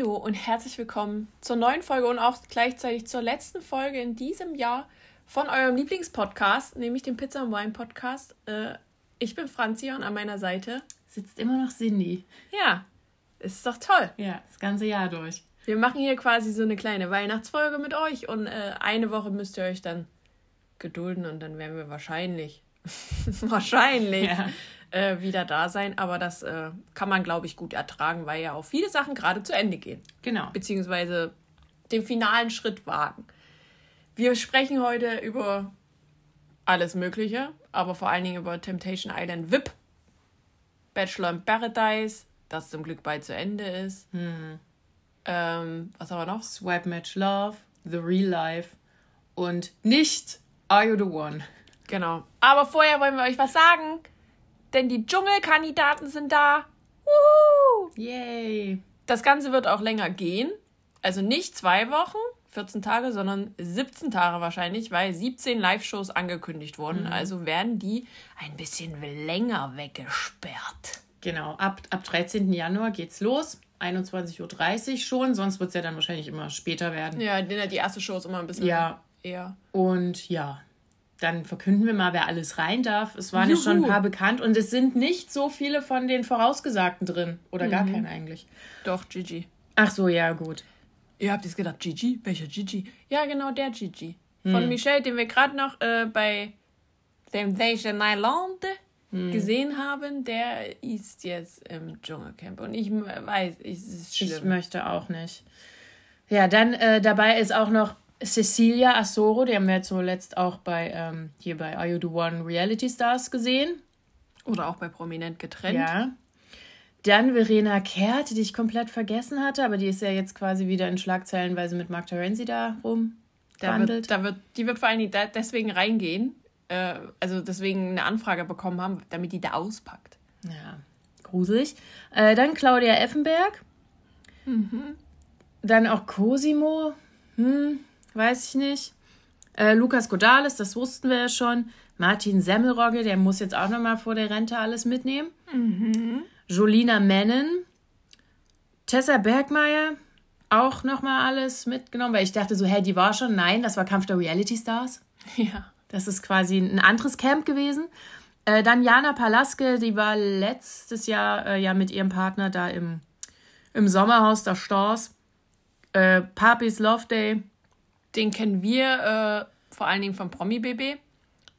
Hallo und herzlich willkommen zur neuen Folge und auch gleichzeitig zur letzten Folge in diesem Jahr von eurem Lieblingspodcast, nämlich dem Pizza and Wine Podcast. Äh, ich bin Franzi und an meiner Seite sitzt immer noch Cindy. Ja, ist doch toll. Ja, das ganze Jahr durch. Wir machen hier quasi so eine kleine Weihnachtsfolge mit euch und äh, eine Woche müsst ihr euch dann gedulden und dann werden wir wahrscheinlich, wahrscheinlich ja äh, wieder da sein. Aber das äh, kann man, glaube ich, gut ertragen, weil ja auch viele Sachen gerade zu Ende gehen. Genau. Beziehungsweise den finalen Schritt wagen. Wir sprechen heute über alles Mögliche, aber vor allen Dingen über Temptation Island VIP, Bachelor in Paradise, das zum Glück bald zu Ende ist. Hm. Ähm, was haben wir noch? Swipe Match Love, The Real Life und nicht Are You the One. Genau. Aber vorher wollen wir euch was sagen denn die Dschungelkandidaten sind da. Woohoo! Yay! Das Ganze wird auch länger gehen. Also nicht zwei Wochen, 14 Tage, sondern 17 Tage wahrscheinlich, weil 17 Live-Shows angekündigt wurden. Mhm. Also werden die ein bisschen länger weggesperrt. Genau, ab, ab 13. Januar geht's los. 21.30 Uhr schon, sonst wird es ja dann wahrscheinlich immer später werden. Ja, die erste Show ist immer ein bisschen ja. eher. Und ja, dann verkünden wir mal, wer alles rein darf. Es waren ja schon ein paar bekannt und es sind nicht so viele von den Vorausgesagten drin. Oder mhm. gar keine eigentlich. Doch, Gigi. Ach so, ja, gut. Ihr habt jetzt gedacht, Gigi? Welcher Gigi? Ja, genau, der Gigi. Von hm. Michelle, den wir gerade noch äh, bei Temptation Island hm. gesehen haben, der ist jetzt im Dschungelcamp. Und ich weiß, es ist schlimm. Ich möchte auch nicht. Ja, dann äh, dabei ist auch noch Cecilia Asoro, die haben wir jetzt zuletzt auch bei ähm, hier bei Are You the One Reality Stars gesehen. Oder auch bei Prominent getrennt. Ja. Dann Verena Kehrt, die ich komplett vergessen hatte, aber die ist ja jetzt quasi wieder in Schlagzeilen, weil sie mit Mark Terenzi da rum da wird, da wird, die wird vor allem deswegen reingehen, äh, also deswegen eine Anfrage bekommen haben, damit die da auspackt. Ja, gruselig. Äh, dann Claudia Effenberg. Mhm. Dann auch Cosimo. Hm, weiß ich nicht. Äh, Lukas Godales, das wussten wir ja schon. Martin Semmelrogge, der muss jetzt auch nochmal vor der Rente alles mitnehmen. Mhm. Jolina Mennen. Tessa Bergmeier, auch nochmal alles mitgenommen, weil ich dachte so, hey, die war schon. Nein, das war Kampf der Reality Stars. Ja. Das ist quasi ein anderes Camp gewesen. Äh, dann Jana Palaske, die war letztes Jahr äh, ja mit ihrem Partner da im, im Sommerhaus der Stars. Äh, Papis Love Day. Den kennen wir äh, vor allen Dingen vom Promi-BB.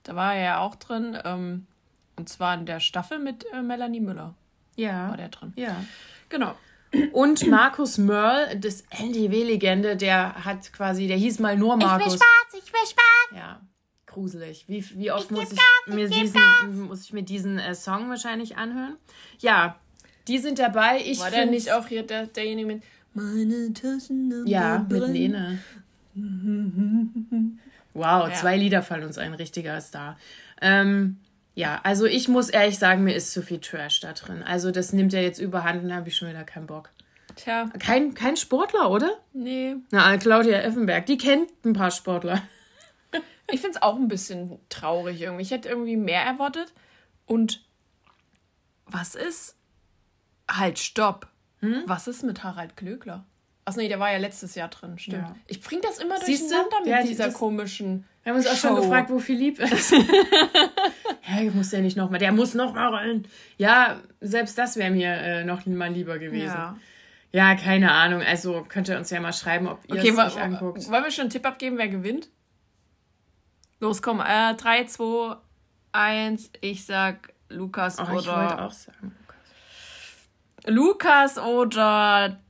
Da war er ja auch drin. Ähm, und zwar in der Staffel mit äh, Melanie Müller. Ja. War der drin. Ja. Genau. Und Markus Merl, das LDW-Legende, der hat quasi, der hieß mal nur Markus. Ich will Spaß, ich will Spaß. Ja, gruselig. Wie, wie oft ich muss, ich Spaß, mir ich diesen, muss ich mir diesen äh, Song wahrscheinlich anhören? Ja, die sind dabei. Ich War der nicht auch hier der, derjenige mit Meine Taschen Ja, mit Lene. Wow, ja. zwei Lieder fallen uns ein, richtiger Star. Ähm, ja, also ich muss ehrlich sagen, mir ist zu viel Trash da drin. Also das nimmt ja jetzt überhand und da habe ich schon wieder keinen Bock. Tja. Kein, kein Sportler, oder? Nee. Na, Claudia Effenberg, die kennt ein paar Sportler. ich finde es auch ein bisschen traurig irgendwie. Ich hätte irgendwie mehr erwartet. Und was ist? Halt, stopp. Hm? Was ist mit Harald Klöckler? Ach nee, der war ja letztes Jahr drin, stimmt. Ja. Ich bring das immer durcheinander mit ja, dieser das, komischen. Wir haben uns auch Show. schon gefragt, wo Philipp ist. ja, muss der nicht nochmal. Der muss nochmal rollen. Ja, selbst das wäre mir äh, noch mal lieber gewesen. Ja. ja. keine Ahnung. Also könnt ihr uns ja mal schreiben, ob ihr okay, es euch anguckt. Wollen wir schon einen Tipp abgeben, wer gewinnt? Los, komm. Äh, 3, 2, 1. Ich sag Lukas oh, oder. Ich wollte auch sagen. Lukas oder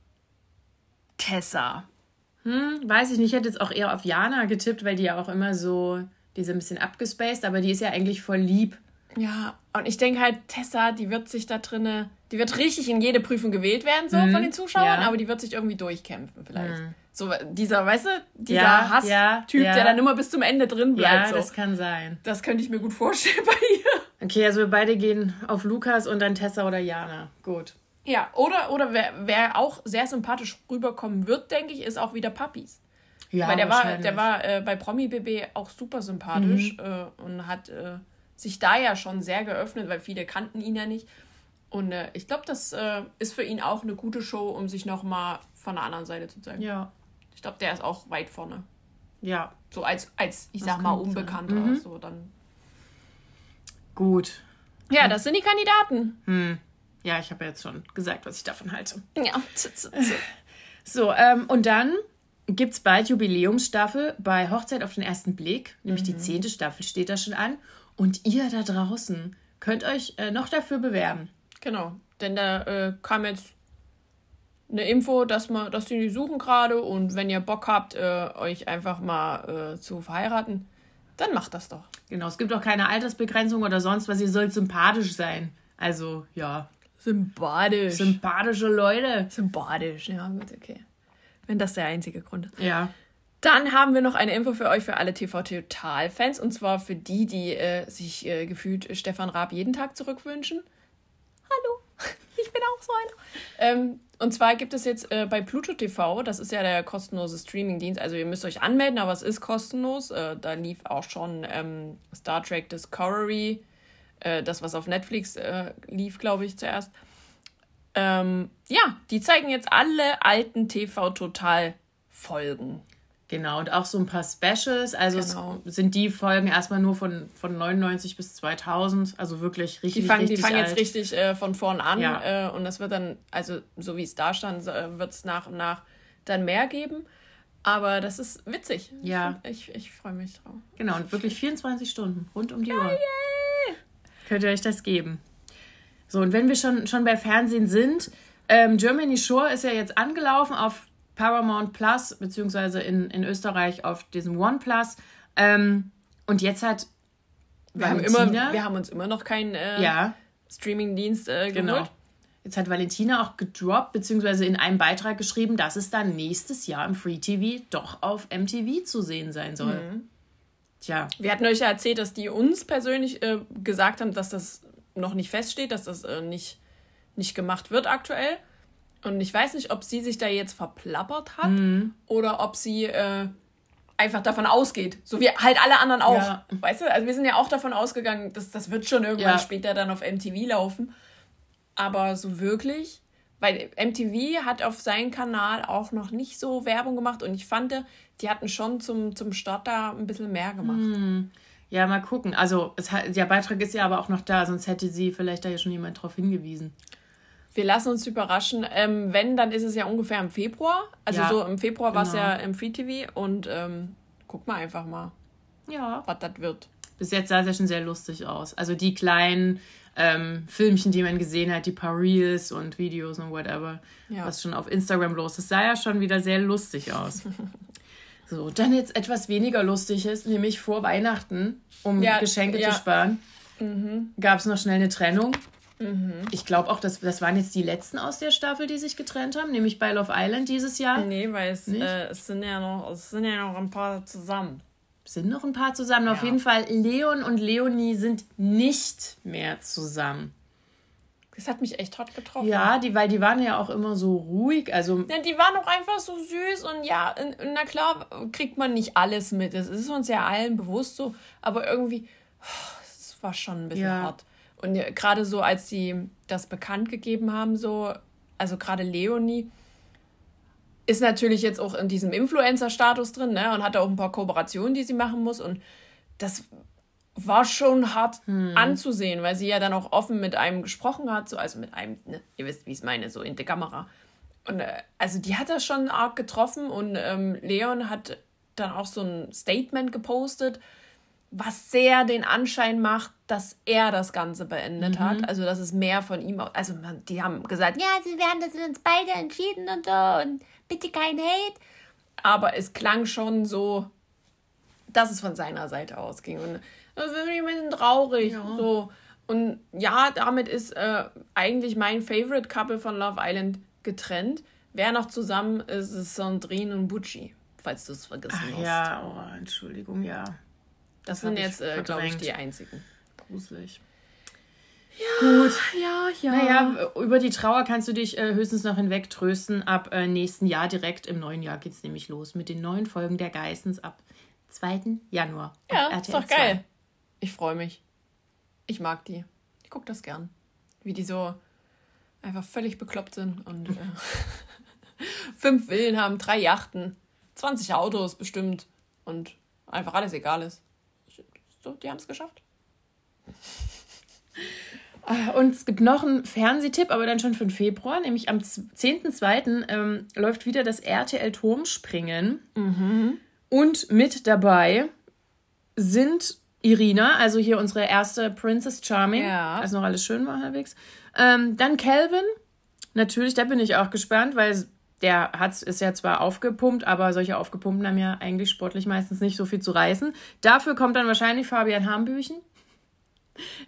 Tessa. Hm, weiß ich nicht. Ich hätte jetzt auch eher auf Jana getippt, weil die ja auch immer so, die ist ein bisschen abgespaced, aber die ist ja eigentlich voll lieb. Ja, und ich denke halt, Tessa, die wird sich da drinne, die wird richtig in jede Prüfung gewählt werden, so Mhm, von den Zuschauern, ja. aber die wird sich irgendwie durchkämpfen, vielleicht. Mhm. So, dieser, weißt du, dieser Ja, Hass-Typ, ja, der dann immer bis zum Ende drin bleibt. Ja, so. das das, kann sein. könnte ich mir gut vorstellen bei ihr. Okay, also wir beide gehen auf Lukas und dann Tessa oder Jana. Gut. Ja, oder, oder wer, wer auch sehr sympathisch rüberkommen wird, denke ich, ist auch wieder Puppies. Ja, Weil der war, der war äh, bei Promi BB auch super sympathisch äh, und hat äh, sich da ja schon sehr geöffnet, weil viele kannten ihn ja nicht. Und äh, ich glaube, das äh, ist für ihn auch eine gute Show, um sich nochmal von der anderen Seite zu zeigen. Ja. Ich glaube, der ist auch weit vorne. Ja. So als, als ich Das sag mal. Unbekannter. Mhm. So dann. Gut. Ja, das sind die Kandidaten. Hm. Ja, ich habe ja jetzt schon gesagt, was ich davon halte. Ja. So, ähm, und dann gibt es bald Jubiläumsstaffel bei Hochzeit auf den ersten Blick. Nämlich die zehnte Staffel steht da schon an. Und ihr da draußen könnt euch äh, noch dafür bewerben. Genau. Denn da äh, kam jetzt eine Info, dass man, dass die die suchen gerade und wenn ihr Bock habt, äh, euch einfach mal äh, zu verheiraten, dann macht das doch. Genau, es gibt auch keine Altersbegrenzung oder sonst was. Ihr sollt sympathisch sein. Also, ja, Sympathisch. sympathische Leute. Sympathisch, ja gut, okay. Wenn das der einzige Grund ist. Ja. Dann haben wir noch eine Info für euch, für alle TV-Total-Fans. Und zwar für die, die äh, sich äh, gefühlt Stefan Raab jeden Tag zurückwünschen. Hallo, ich bin auch so einer. Ähm, und zwar gibt es jetzt äh, bei Pluto TV, das ist ja der kostenlose Streamingdienst, also ihr müsst euch anmelden, aber es ist kostenlos. Äh, da lief auch schon ähm, Star Trek Discovery, äh, das, was auf Netflix äh, lief, glaube ich, zuerst. Ähm, ja, die zeigen jetzt alle alten TV-Total-Folgen. Genau, und auch so ein paar Specials. Also Genau. sind die Folgen erstmal nur von, von 99 bis 2000. Also wirklich richtig, Die fangen, die richtig fangen jetzt alt. richtig äh, von vorn an Ja. äh, und das wird dann, also so wie es da stand, äh, wird es nach und nach dann mehr geben. Aber das ist witzig. Ja. Ich, ich, ich freue mich drauf. Genau, und wirklich 24 Stunden rund um die Uhr. Könnt ihr euch das geben. So, und wenn wir schon, schon bei Fernsehen sind, ähm, Germany Shore ist ja jetzt angelaufen auf Paramount Plus, beziehungsweise in, in Österreich auf diesem OnePlus. Ähm, und jetzt hat Wir haben, immer, wir haben uns immer noch keinen äh, ja, Streaming-Dienst äh, geholt. genau. Jetzt hat Valentina auch gedroppt, beziehungsweise in einem Beitrag geschrieben, dass es dann nächstes Jahr im Free TV doch auf MTV zu sehen sein soll. Mhm. Tja, Wir hatten euch ja erzählt, dass die uns persönlich äh, gesagt haben, dass das noch nicht feststeht, dass das äh, nicht, nicht gemacht wird aktuell. Und ich weiß nicht, ob sie sich da jetzt verplappert hat Mhm. oder ob sie äh, einfach davon ausgeht. So wie halt alle anderen auch. Ja. Weißt du, also wir sind ja auch davon ausgegangen, dass das wird schon irgendwann Ja. später dann auf MTV laufen. Aber so wirklich, weil MTV hat auf seinem Kanal auch noch nicht so Werbung gemacht und ich fand, die hatten schon zum, zum Start da ein bisschen mehr gemacht. Mhm. Ja, mal gucken. Also, es, hat- der Beitrag ist ja aber auch noch da, sonst hätte sie vielleicht da ja schon jemand drauf hingewiesen. Wir lassen uns überraschen. Ähm, wenn, dann ist es ja ungefähr im Februar. Also Ja, so im Februar war es genau. ja im Free TV und ähm, guck mal einfach mal, Ja. was das wird. Bis jetzt sah es ja schon sehr lustig aus. Also die kleinen ähm, Filmchen, die man gesehen hat, die paar Reels und Videos und whatever, Ja. was schon auf Instagram los ist, sah ja schon wieder sehr lustig aus. so, dann jetzt etwas weniger lustig ist, nämlich vor Weihnachten, um Ja, Geschenke ja. Mhm. zu sparen, gab es noch schnell eine Trennung. Ich glaube auch, dass das waren jetzt die letzten aus der Staffel, die sich getrennt haben, nämlich bei Love Island dieses Jahr. Nee, weil es, äh, es, sind ja noch, es sind ja noch ein paar zusammen. Sind noch ein paar zusammen. Auf Ja. jeden Fall, Leon und Leonie sind nicht mehr zusammen. Das hat mich echt hart getroffen. Ja, die, weil die waren ja auch immer so ruhig. Also, Ja, die waren auch einfach so süß und ja, na klar kriegt man nicht alles mit. Es ist uns ja allen bewusst so, aber irgendwie, es war schon ein bisschen Ja. hart. Und gerade so, als sie das bekannt gegeben haben, so, also gerade Leonie ist natürlich jetzt auch in diesem Influencer-Status drin, ne, und hat auch ein paar Kooperationen, die sie machen muss und das war schon hart anzusehen, weil sie ja dann auch offen mit einem gesprochen hat, so, also mit einem, ne, ihr wisst, wie ich es meine, so in der Kamera. Und äh, also die hat das schon arg getroffen und ähm, Leon hat dann auch so ein Statement gepostet, was sehr den Anschein macht, dass er das Ganze beendet hat. Also dass es mehr von ihm, also die haben gesagt, ja, sie- wir haben das uns beide entschieden und so und bitte kein Hate. Aber es klang schon so, dass es von seiner Seite ausging. Und das ist ein bisschen traurig. So. Und ja, damit ist äh, eigentlich mein Favorite Couple von Love Island getrennt. Wer noch zusammen ist, ist Sandrine und Bucci, falls du es vergessen Ach hast. ja, oh, Entschuldigung, ja. Das, hab sind jetzt, äh, glaube ich, die einzigen. Gruselig. Gut. Ja, ja. Naja, über die Trauer kannst du dich äh, höchstens noch hinweg trösten. Ab äh, nächsten Jahr, direkt im neuen Jahr, geht's nämlich los mit den neuen Folgen der Geissens ab 2. Januar. Ja, ist doch 2. geil. Ich freue mich. Ich mag die. Ich gucke das gern. Wie die so einfach völlig bekloppt sind und äh, fünf Villen haben, drei Yachten, 20 Autos bestimmt und einfach alles egal ist. So, die haben es geschafft. Und es gibt noch einen Fernsehtipp, aber dann schon für den Februar, nämlich am 10.2. Ähm, läuft wieder das RTL Turmspringen. Mhm. Und mit dabei sind Irina, also hier unsere erste Princess Charming, Ja. als noch alles schön war halbwegs. Ähm, dann Calvin, natürlich, da bin ich auch gespannt, weil der hat, ist ja zwar aufgepumpt, aber solche Aufgepumpten haben ja eigentlich sportlich meistens nicht so viel zu reißen. Dafür kommt dann wahrscheinlich Fabian Hambüchen.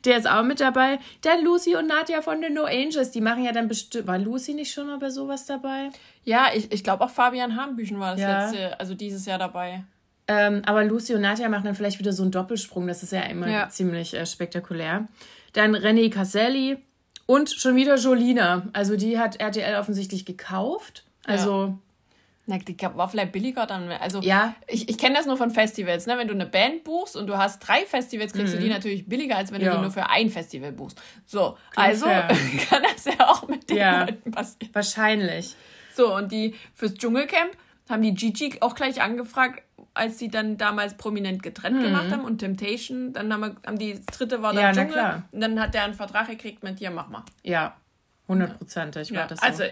Der ist auch mit dabei. Dann Lucy und Nadja von den No Angels, die machen ja dann bestimmt. War Lucy nicht schon mal bei sowas dabei? Ja, ich, ich glaube auch Fabian Hambüchen war das Ja. letzte, also dieses Jahr dabei. Ähm, aber Lucy und Nadja machen dann vielleicht wieder so einen Doppelsprung. Das ist ja immer Ja. ziemlich äh, spektakulär. Dann René Caselli und schon wieder Jolina. Also die hat RTL offensichtlich gekauft. Also Na, die war vielleicht billiger dann. Also Ja. ich, ich kenne das nur von Festivals, ne? Wenn du eine Band buchst und du hast drei Festivals, kriegst du die natürlich billiger, als wenn du Mhm. Ja. die nur für ein Festival buchst. So, Klingt also fair. kann das ja auch mit den Ja. Leuten passieren. wahrscheinlich. So, und die fürs Dschungelcamp haben die Gigi auch gleich angefragt, als sie dann damals prominent getrennt gemacht haben und Temptation, dann haben, wir, haben die das dritte war dann Mhm. Ja, Dschungel klar. und dann hat der einen Vertrag gekriegt mit dir, mach mal. Ja, hundertprozentig war Ja, das so. also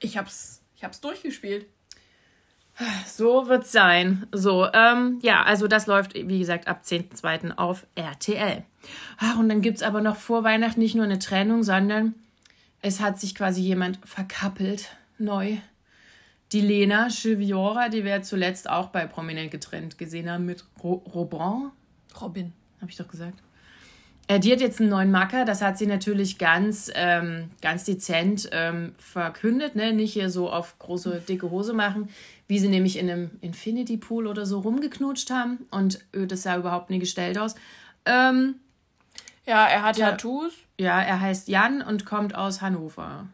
ich hab's, ich hab's durchgespielt. So wird's sein. So, ähm, ja, also das läuft, wie gesagt, ab 10.2. auf RTL. Ach, und dann gibt's aber noch vor Weihnachten nicht nur eine Trennung, sondern es hat sich quasi jemand verkappelt, neu. Die Lena Chiviora, die wir zuletzt auch bei Prominent getrennt gesehen haben mit Ro Robin, Robin. habe ich doch gesagt. Äh, die hat jetzt einen neuen Macker, das hat sie natürlich ganz, ähm, ganz dezent ähm, verkündet, ne? Nicht hier so auf große, dicke Hose machen, wie sie nämlich in einem Infinity Pool oder so rumgeknutscht haben. Und äh, das sah überhaupt nie gestellt aus. Ähm, Ja, er hat Ja. Tattoos. ja, er heißt Jan und kommt aus Hannover.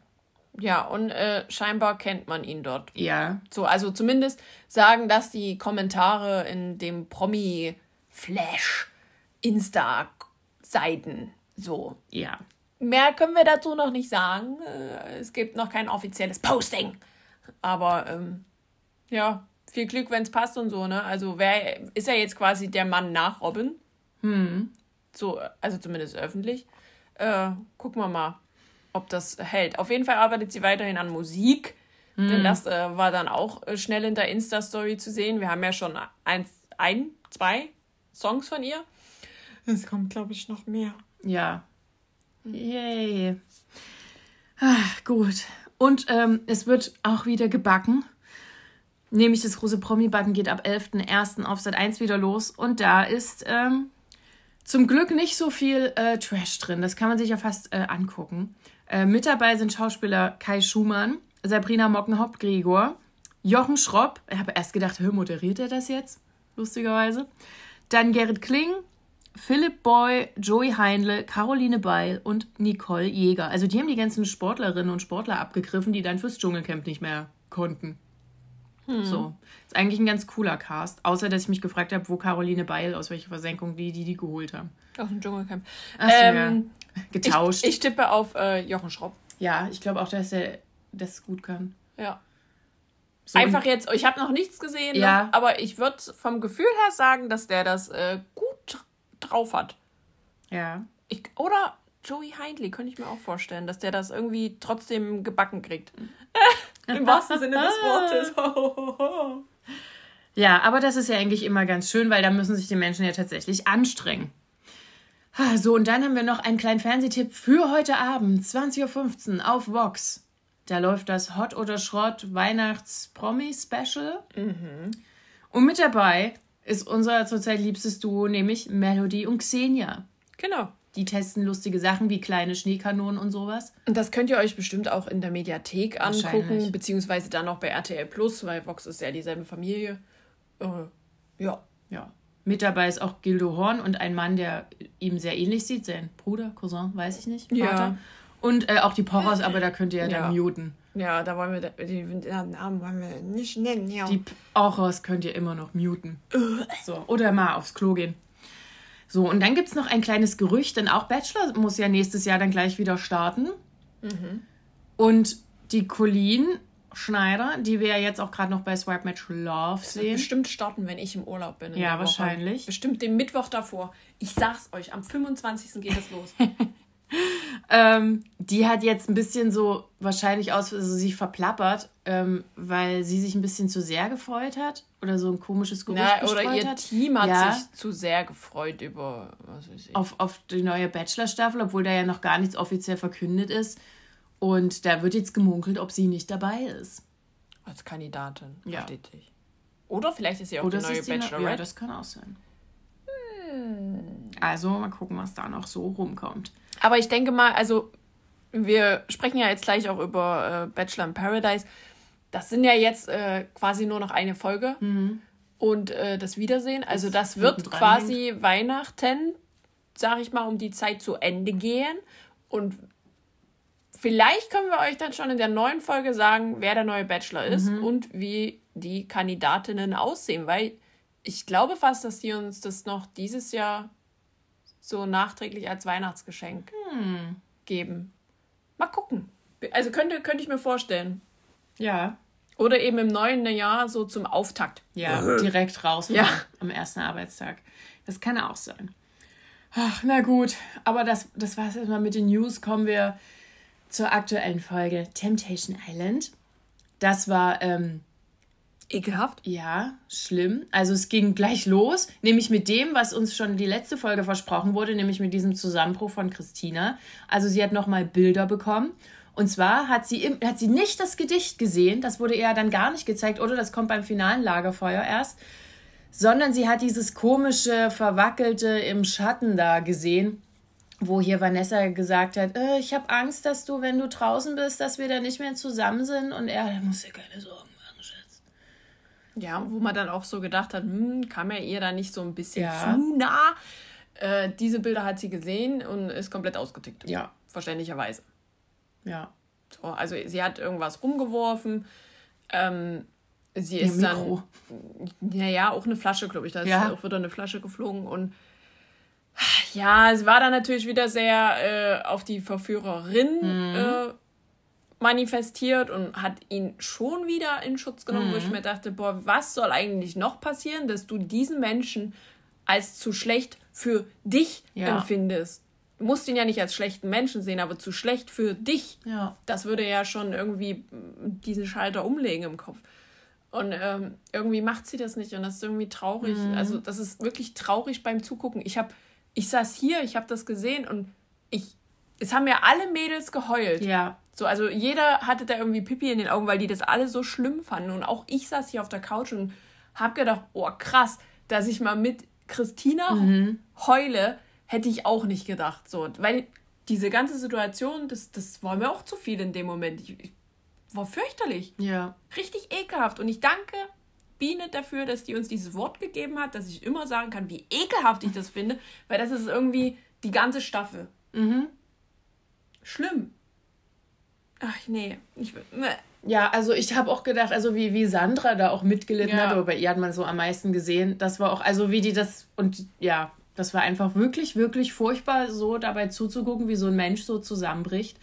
Ja, und äh, scheinbar kennt man ihn dort. Ja, So, also zumindest sagen das die Kommentare in dem Promi-Flash Insta-Seiten. So. ja. Mehr können wir dazu noch nicht sagen. Äh, Es gibt noch kein offizielles Posting. Aber ähm, ja, viel Glück, wenn es passt und so, ne? Also wer ist er jetzt quasi der Mann nach Robin? So, also zumindest öffentlich. Äh, gucken wir mal, ob das hält. Auf jeden Fall arbeitet sie weiterhin an Musik. Denn das äh, war dann auch äh, schnell in der Insta-Story zu sehen. Wir haben ja schon ein, ein, zwei Songs von ihr. Es kommt, glaube ich, noch mehr. Ja. Yay. Ah, gut. Und ähm, es wird auch wieder gebacken. Nämlich das große Promi-Backen geht ab 11.01. auf Sat 1 wieder los. Und da ist ähm, zum Glück nicht so viel äh, Trash drin. Das kann man sich ja fast äh, angucken. Äh, mit dabei sind Schauspieler Kai Schumann, Sabrina Mockenhaupt-Gregor, Jochen Schropp. Ich habe erst gedacht, hör, moderiert er das jetzt? Lustigerweise. Dann Gerrit Kling, Philipp Boy, Joey Heinle, Caroline Beil und Nicole Jäger. Also die haben die ganzen Sportlerinnen und Sportler abgegriffen, die dann fürs Dschungelcamp nicht mehr konnten. So. Ist eigentlich ein ganz cooler Cast. Außer, dass ich mich gefragt habe, wo Caroline Beil, aus welcher Versenkung die die, die geholt haben. Aus dem Dschungelcamp. Ach so, Ähm, ja. Getauscht. Ich, ich tippe auf äh, Jochen Schropp. ja, ich glaube auch, dass er das gut kann. Ja. So, Einfach jetzt, ich habe noch nichts gesehen, Ja. noch, aber ich würde vom Gefühl her sagen, dass der das äh, gut drauf hat. Ja. Ich, oder Joey Hindley könnte ich mir auch vorstellen, dass der das irgendwie trotzdem gebacken kriegt. Im wahrsten Sinne des Wortes. Ja, aber das ist ja eigentlich immer ganz schön, weil da müssen sich die Menschen ja tatsächlich anstrengen. So, und dann haben wir noch einen kleinen Fernsehtipp für heute Abend, 20.15 Uhr auf Vox. Da läuft das Hot oder Schrott Weihnachts-Promi-Special. Und mit dabei ist unser zurzeit liebstes Duo, nämlich Melody und Xenia. genau. Die testen lustige Sachen wie kleine Schneekanonen und sowas. Und das könnt ihr euch bestimmt auch in der Mediathek angucken, beziehungsweise dann auch bei RTL Plus, weil Vox ist ja dieselbe Familie. Äh, ja. Ja. Mit dabei ist auch Gildo Horn und ein Mann, der ihm sehr ähnlich sieht, sein Bruder, Cousin, weiß ich nicht. Vater. Ja. Und äh, auch die Porros, aber da könnt ihr ja, dann muten. Ja, da wollen wir die, die Namen wollen wir nicht nennen, ja. Die Porros könnt ihr immer noch muten. so, oder mal aufs Klo gehen. So, und dann gibt es noch ein kleines Gerücht, denn auch Bachelor muss ja nächstes Jahr dann gleich wieder starten. Mhm. Und die Colleen Schneider, die wir ja jetzt auch gerade noch bei Swipe Match Love sehen. Bestimmt starten, wenn ich im Urlaub bin. Ja, wahrscheinlich. Woche. Bestimmt den Mittwoch davor. Ich sag's euch, am 25. geht es los. ähm, die hat jetzt ein bisschen so wahrscheinlich aus, also sich verplappert, ähm, weil sie sich ein bisschen zu sehr gefreut hat oder so ein komisches Gerücht Na, Oder ihr hat. Team hat ja. sich zu sehr gefreut über, was weiß ich. Auf, auf die neue Bachelor-Staffel, obwohl da ja noch gar nichts offiziell verkündet ist. Und da wird jetzt gemunkelt, ob sie nicht dabei ist. Als Kandidatin, ja. Dich. Oder vielleicht ist sie auch Oder die neue Bachelorette. Ja, das kann auch sein. Also mal gucken, was da noch so rumkommt. Aber ich denke mal, also wir sprechen ja jetzt gleich auch über äh, Bachelor in Paradise. Das sind ja jetzt äh, quasi nur noch eine Folge mhm. und äh, das Wiedersehen. Also das, das wird quasi hängt. Weihnachten, sag ich mal, um die Zeit zu Ende gehen. Und vielleicht können wir euch dann schon in der neuen Folge sagen, wer der neue Bachelor ist mhm. und wie die Kandidatinnen aussehen, weil ich glaube fast, dass die uns das noch dieses Jahr so nachträglich als Weihnachtsgeschenk hm. geben. Mal gucken. Also könnte, könnte ich mir vorstellen. Ja. Oder eben im neuen Jahr so zum Auftakt. Ja, direkt raus ja. am ersten Arbeitstag. Das kann auch sein. Ach, na gut. Aber das, das war es erstmal mit den News. Kommen wir zur aktuellen Folge Temptation Island. Das war ähm, ekelhaft. Ja, schlimm. Also es ging gleich los, nämlich mit dem, was uns schon die letzte Folge versprochen wurde, nämlich mit diesem Zusammenbruch von Christina. Also sie hat nochmal Bilder bekommen. Und zwar hat sie, im, hat sie nicht das Gedicht gesehen, das wurde ihr dann gar nicht gezeigt, oder das kommt beim finalen Lagerfeuer erst, sondern sie hat dieses komische, verwackelte im Schatten da gesehen wo hier Vanessa gesagt hat, äh, ich habe Angst, dass du, wenn du draußen bist, dass wir da nicht mehr zusammen sind. Und er, muss dir keine Sorgen. Ja, wo man dann auch so gedacht hat, hm, kam er ihr da nicht so ein bisschen ja. zu nah? Äh, diese Bilder hat sie gesehen und ist komplett ausgetickt. Ja. Verständlicherweise. Ja. So, also sie hat irgendwas rumgeworfen. Ähm, sie ist ja, dann. Naja, auch eine Flasche, glaube ich. Da ist ja. auch wieder eine Flasche geflogen und ja, sie war dann natürlich wieder sehr äh, auf die Verführerin mhm. äh, manifestiert und hat ihn schon wieder in Schutz genommen, mhm. wo ich mhm. mir dachte, boah, was soll eigentlich noch passieren, dass du diesen Menschen als zu schlecht für dich ja. empfindest? Du musst ihn ja nicht als schlechten Menschen sehen, aber zu schlecht für dich. Ja. Das würde ja schon irgendwie diesen Schalter umlegen im Kopf. Und ähm, irgendwie macht sie das nicht und das ist irgendwie traurig. Mhm. Also das ist wirklich traurig beim Zugucken. Ich habe ich saß hier, ich habe das gesehen und ich, es haben ja alle Mädels geheult. Ja. So, also jeder hatte da irgendwie Pipi in den Augen, weil die das alle so schlimm fanden. Und auch ich saß hier auf der Couch und hab gedacht, oh krass, dass ich mal mit Christina mhm. heule, hätte ich auch nicht gedacht. So, weil diese ganze Situation, das, das war mir auch zu viel in dem Moment. Ich, ich war fürchterlich. Ja. Richtig ekelhaft. Und ich danke Biene dafür, dass die uns dieses Wort gegeben hat, dass ich immer sagen kann, wie ekelhaft ich das finde, weil das ist irgendwie die ganze Staffel. Mhm. Schlimm. Ach nee, ich. Nee. Ja, also ich habe auch gedacht, also wie, wie Sandra da auch mitgelitten ja. hat, aber bei ihr hat man so am meisten gesehen. Das war auch, also wie die das, und ja, das war einfach wirklich, wirklich furchtbar, so dabei zuzugucken, wie so ein Mensch so zusammenbricht.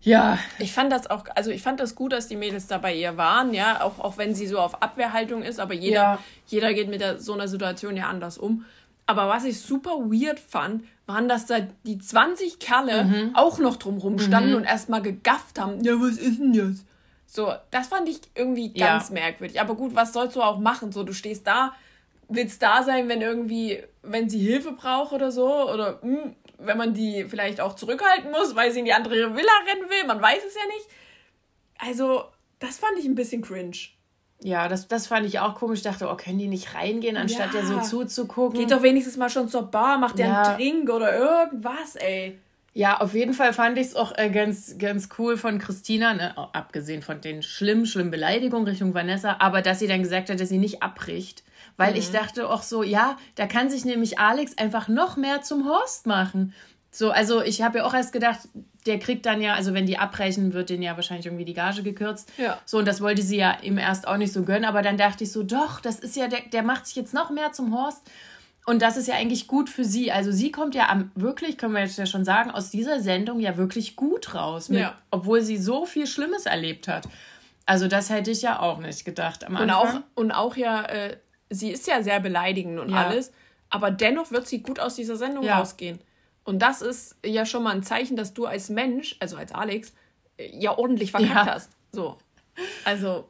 Ja. Ich fand das auch, also ich fand das gut, dass die Mädels da bei ihr waren, ja, auch, auch wenn sie so auf Abwehrhaltung ist, aber jeder, ja. jeder geht mit der, so einer Situation ja anders um. Aber was ich super weird fand, waren, dass da die 20 Kerle mhm. auch noch drumrum standen mhm. und erstmal gegafft haben. Ja, was ist denn das? So, das fand ich irgendwie ganz ja. merkwürdig. Aber gut, was sollst du auch machen? So, du stehst da, willst da sein, wenn irgendwie, wenn sie Hilfe braucht oder so, oder mh, hm, wenn man die vielleicht auch zurückhalten muss, weil sie in die andere Villa rennen will. Man weiß es ja nicht. Also, das fand ich ein bisschen cringe. Ja, das, das fand ich auch komisch. Ich dachte, oh, können die nicht reingehen, anstatt ja, ja so zuzugucken? Geht doch wenigstens mal schon zur Bar, macht ja einen Drink oder irgendwas, ey. Ja, auf jeden Fall fand ich es auch äh, ganz, ganz cool von Christina, ne? abgesehen von den schlimmen, schlimmen Beleidigungen Richtung Vanessa, aber dass sie dann gesagt hat, dass sie nicht abbricht. Weil mhm. ich dachte auch so, ja, da kann sich nämlich Alex einfach noch mehr zum Horst machen. So, also ich habe ja auch erst gedacht, der kriegt dann ja, also wenn die abbrechen, wird den ja wahrscheinlich irgendwie die Gage gekürzt. Ja. So, und das wollte sie ja ihm erst auch nicht so gönnen, aber dann dachte ich so, doch, das ist ja, der, der macht sich jetzt noch mehr zum Horst. Und das ist ja eigentlich gut für sie. Also sie kommt ja am, wirklich, können wir jetzt ja schon sagen, aus dieser Sendung ja wirklich gut raus. Mit, ja. Obwohl sie so viel Schlimmes erlebt hat. Also das hätte ich ja auch nicht gedacht am Anfang. Und auch, und auch ja, äh, sie ist ja sehr beleidigend und ja. alles. Aber dennoch wird sie gut aus dieser Sendung ja. rausgehen. Und das ist ja schon mal ein Zeichen, dass du als Mensch, also als Alex, ja ordentlich verkackt hast. So. Also,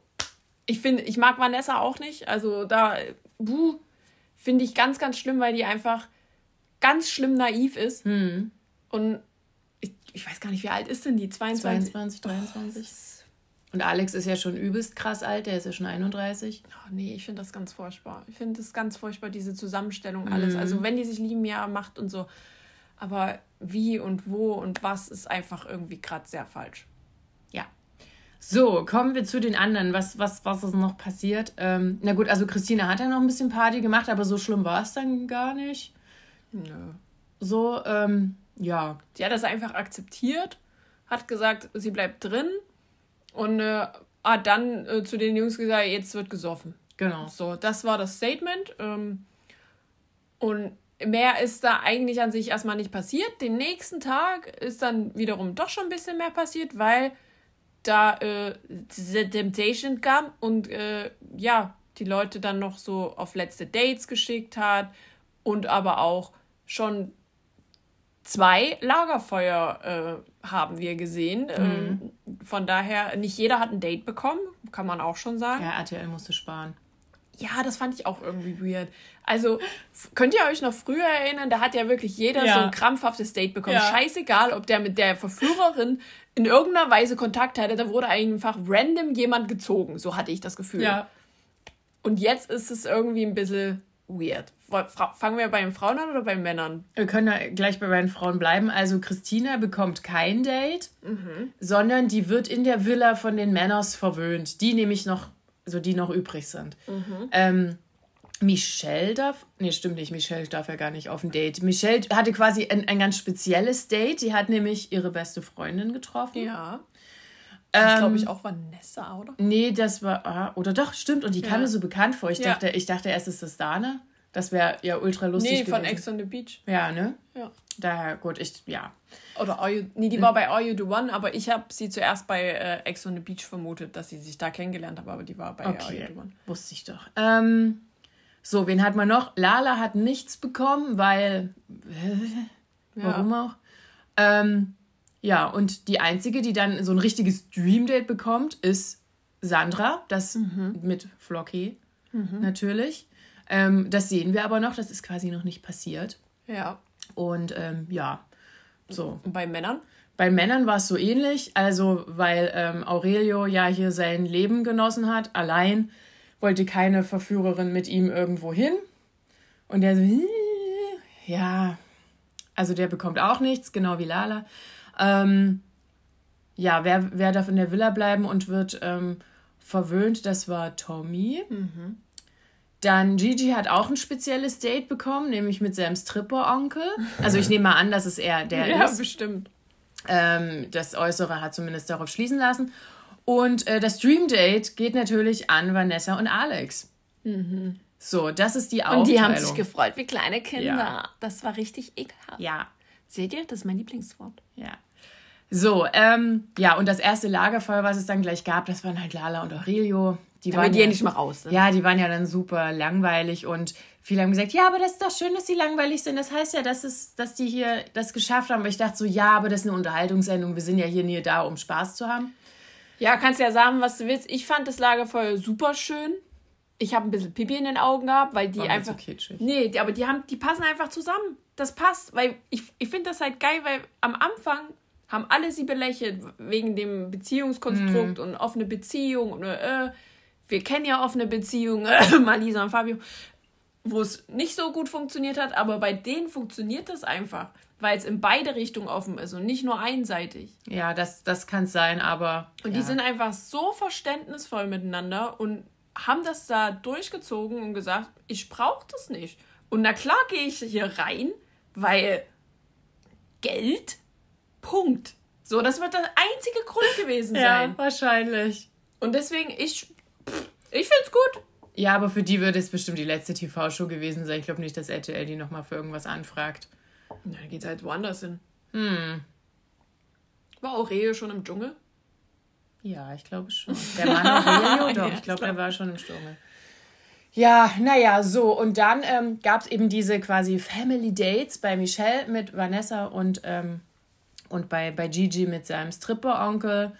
ich finde, ich mag Vanessa auch nicht. Also da, buh, Finde ich ganz, ganz schlimm, weil die einfach ganz schlimm naiv ist. Hm. Und ich, ich weiß gar nicht, wie alt ist denn die? 22? 22, 23. Oh. Und Alex ist ja schon übelst krass alt, der ist ja schon 31. Oh, nee, ich finde das ganz furchtbar. Ich finde das ganz furchtbar, diese Zusammenstellung, alles. Mhm. Also, wenn die sich lieben, ja, macht und so. Aber wie und wo und was ist einfach irgendwie gerade sehr falsch. So, kommen wir zu den anderen. Was, was, was ist noch passiert? Ähm, na gut, also Christina hat ja noch ein bisschen Party gemacht, aber so schlimm war es dann gar nicht. Nö. So, ähm, ja. Sie hat das einfach akzeptiert, hat gesagt, sie bleibt drin und äh, hat dann äh, zu den Jungs gesagt, jetzt wird gesoffen. Genau. So, das war das Statement. Ähm, und mehr ist da eigentlich an sich erstmal nicht passiert. Den nächsten Tag ist dann wiederum doch schon ein bisschen mehr passiert, weil da äh, The Temptation kam und äh, ja, die Leute dann noch so auf letzte Dates geschickt hat und aber auch schon zwei Lagerfeuer äh, haben wir gesehen. Mhm. Ähm, von daher, nicht jeder hat ein Date bekommen, kann man auch schon sagen. Ja, RTL musste sparen. Ja, das fand ich auch irgendwie weird. Also, könnt ihr euch noch früher erinnern, da hat ja wirklich jeder ja. so ein krampfhaftes Date bekommen. Ja. Scheißegal, ob der mit der Verführerin in irgendeiner Weise Kontakt hatte, da wurde einfach random jemand gezogen. So hatte ich das Gefühl. Ja. Und jetzt ist es irgendwie ein bisschen weird. Fangen wir bei den Frauen an oder bei den Männern? Wir können ja gleich bei den Frauen bleiben. Also Christina bekommt kein Date, mhm. sondern die wird in der Villa von den Männers verwöhnt. Die nämlich noch, so die noch übrig sind. Mhm. Ähm, Michelle darf, nee, stimmt nicht, Michelle darf ja gar nicht auf ein Date. Michelle hatte quasi ein, ein ganz spezielles Date. Die hat nämlich ihre beste Freundin getroffen. Ja. Das ist, glaube ich, auch Vanessa, oder? Nee, das war, ah, oder doch, stimmt. Und die kam mir so bekannt vor. Ich, ja. dachte, ich dachte erst, ist das Dana. Das wäre ja ultra lustig Nee, von Ex on the Beach. Ja, ne? Ja. Daher, gut, ich, ja. Oder Are You, nee, die war bei Are You The One, aber ich habe sie zuerst bei äh, Ex on the Beach vermutet, dass sie sich da kennengelernt haben, aber die war bei okay. Are You The One. Wusste ich doch. Ähm, so, wen hat man noch? Lala hat nichts bekommen, weil. Äh, warum ja. auch? Ähm, ja, und die einzige, die dann so ein richtiges Dream Date bekommt, ist Sandra, das mhm. mit Flocky mhm. natürlich. Ähm, das sehen wir aber noch, das ist quasi noch nicht passiert. Ja. Und ähm, ja, so. Und bei Männern? Bei Männern war es so ähnlich, also weil ähm, Aurelio ja hier sein Leben genossen hat, allein wollte keine Verführerin mit ihm irgendwo hin. Und der so, ja, also der bekommt auch nichts, genau wie Lala. Ähm, ja, wer, wer darf in der Villa bleiben und wird ähm, verwöhnt, das war Tommy. Mhm. Dann Gigi hat auch ein spezielles Date bekommen, nämlich mit seinem Stripper-Onkel. Also ich nehme mal an, dass es er der ja, ist. Ja, bestimmt. Ähm, das Äußere hat zumindest darauf schließen lassen. Und äh, das Dream Date geht natürlich an Vanessa und Alex. Mhm. So, das ist die Aufteilung. Und die haben sich gefreut wie kleine Kinder. Ja. Das war richtig ekelhaft. Ja. Seht ihr, das ist mein Lieblingswort. Ja. So, ähm, ja, und das erste Lagerfeuer, was es dann gleich gab, das waren halt Lala und Aurelio. Die waren die ja nicht mal raus. Ne? Ja, die waren ja dann super langweilig und viele haben gesagt, ja, aber das ist doch schön, dass die langweilig sind. Das heißt ja, dass, es, dass die hier das geschafft haben. Aber ich dachte so, ja, aber das ist eine Unterhaltungssendung. Wir sind ja hier nie da, um Spaß zu haben. Ja, kannst ja sagen, was du willst. Ich fand das Lagerfeuer super schön. Ich habe ein bisschen Pipi in den Augen gehabt, weil die War einfach. So kitschig. Nee, aber die haben, die passen einfach zusammen. Das passt, weil ich, ich finde das halt geil, weil am Anfang haben alle sie belächelt wegen dem Beziehungskonstrukt mm. und offene Beziehung und äh, wir kennen ja offene Beziehungen, Malisa und Fabio, wo es nicht so gut funktioniert hat, aber bei denen funktioniert das einfach, weil es in beide Richtungen offen ist und nicht nur einseitig. Ja, das, das kann sein, aber. Und ja. die sind einfach so verständnisvoll miteinander und haben das da durchgezogen und gesagt, ich brauche das nicht. Und na klar gehe ich hier rein, weil Geld, Punkt. So, das wird der einzige Grund gewesen sein. Ja, wahrscheinlich. Und deswegen, ich, ich finde es gut. Ja, aber für die wird es bestimmt die letzte TV-Show gewesen sein. Ich glaube nicht, dass RTL die nochmal für irgendwas anfragt. Na, dann geht's halt woanders hin. Hm. War Aurelio schon im Dschungel? Ja, ich glaube schon. Der Mann Aurelio, doch, ich glaube, der war schon im Dschungel. Ja, naja, so. Und dann ähm, gab es eben diese quasi Family Dates bei Michelle mit Vanessa und, ähm, und bei, bei Gigi mit seinem Stripper-Onkel.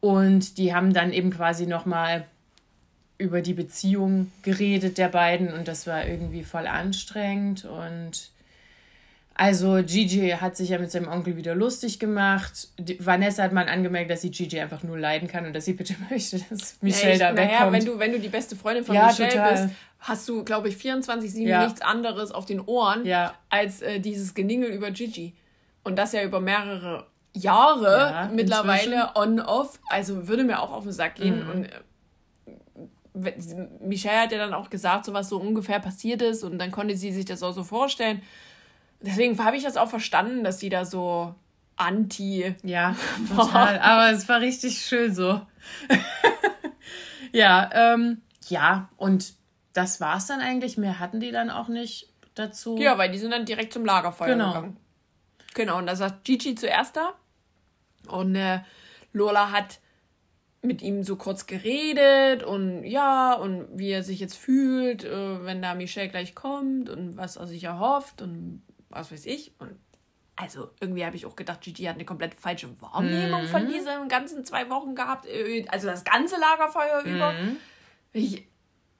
Und die haben dann eben quasi nochmal über die Beziehung geredet der beiden und das war irgendwie voll anstrengend und also Gigi hat sich ja mit seinem Onkel wieder lustig gemacht. Die, Vanessa hat mal angemerkt, dass sie Gigi einfach nur leiden kann und dass sie bitte möchte, dass Michelle ich, da wegkommt. Naja, wenn du, wenn du die beste Freundin von ja, Michelle total. bist, hast du, glaube ich, 24-7 ja. nichts anderes auf den Ohren ja. als äh, dieses Geningel über Gigi. Und das ja über mehrere Jahre mittlerweile on-off. Also würde mir auch auf den Sack gehen. Mhm. Und äh, Michelle hat ja dann auch gesagt, so was so ungefähr passiert ist und dann konnte sie sich das auch so vorstellen. Deswegen habe ich das auch verstanden, dass sie da so anti. Ja, total. Aber es war richtig schön so. ja, ähm, ja, und das war's dann eigentlich. Mehr hatten die dann auch nicht dazu. Ja, weil die sind dann direkt zum Lagerfeuer genau. gegangen. Genau, und da sagt Gigi zuerst da. Und äh, Lola hat mit ihm so kurz geredet und ja, und wie er sich jetzt fühlt, äh, wenn da Michelle gleich kommt und was er sich erhofft und was weiß ich. Und also irgendwie habe ich auch gedacht, Gigi hat eine komplett falsche Wahrnehmung mhm. von diesen ganzen zwei Wochen gehabt, äh, also das ganze Lagerfeuer mhm. über. Ich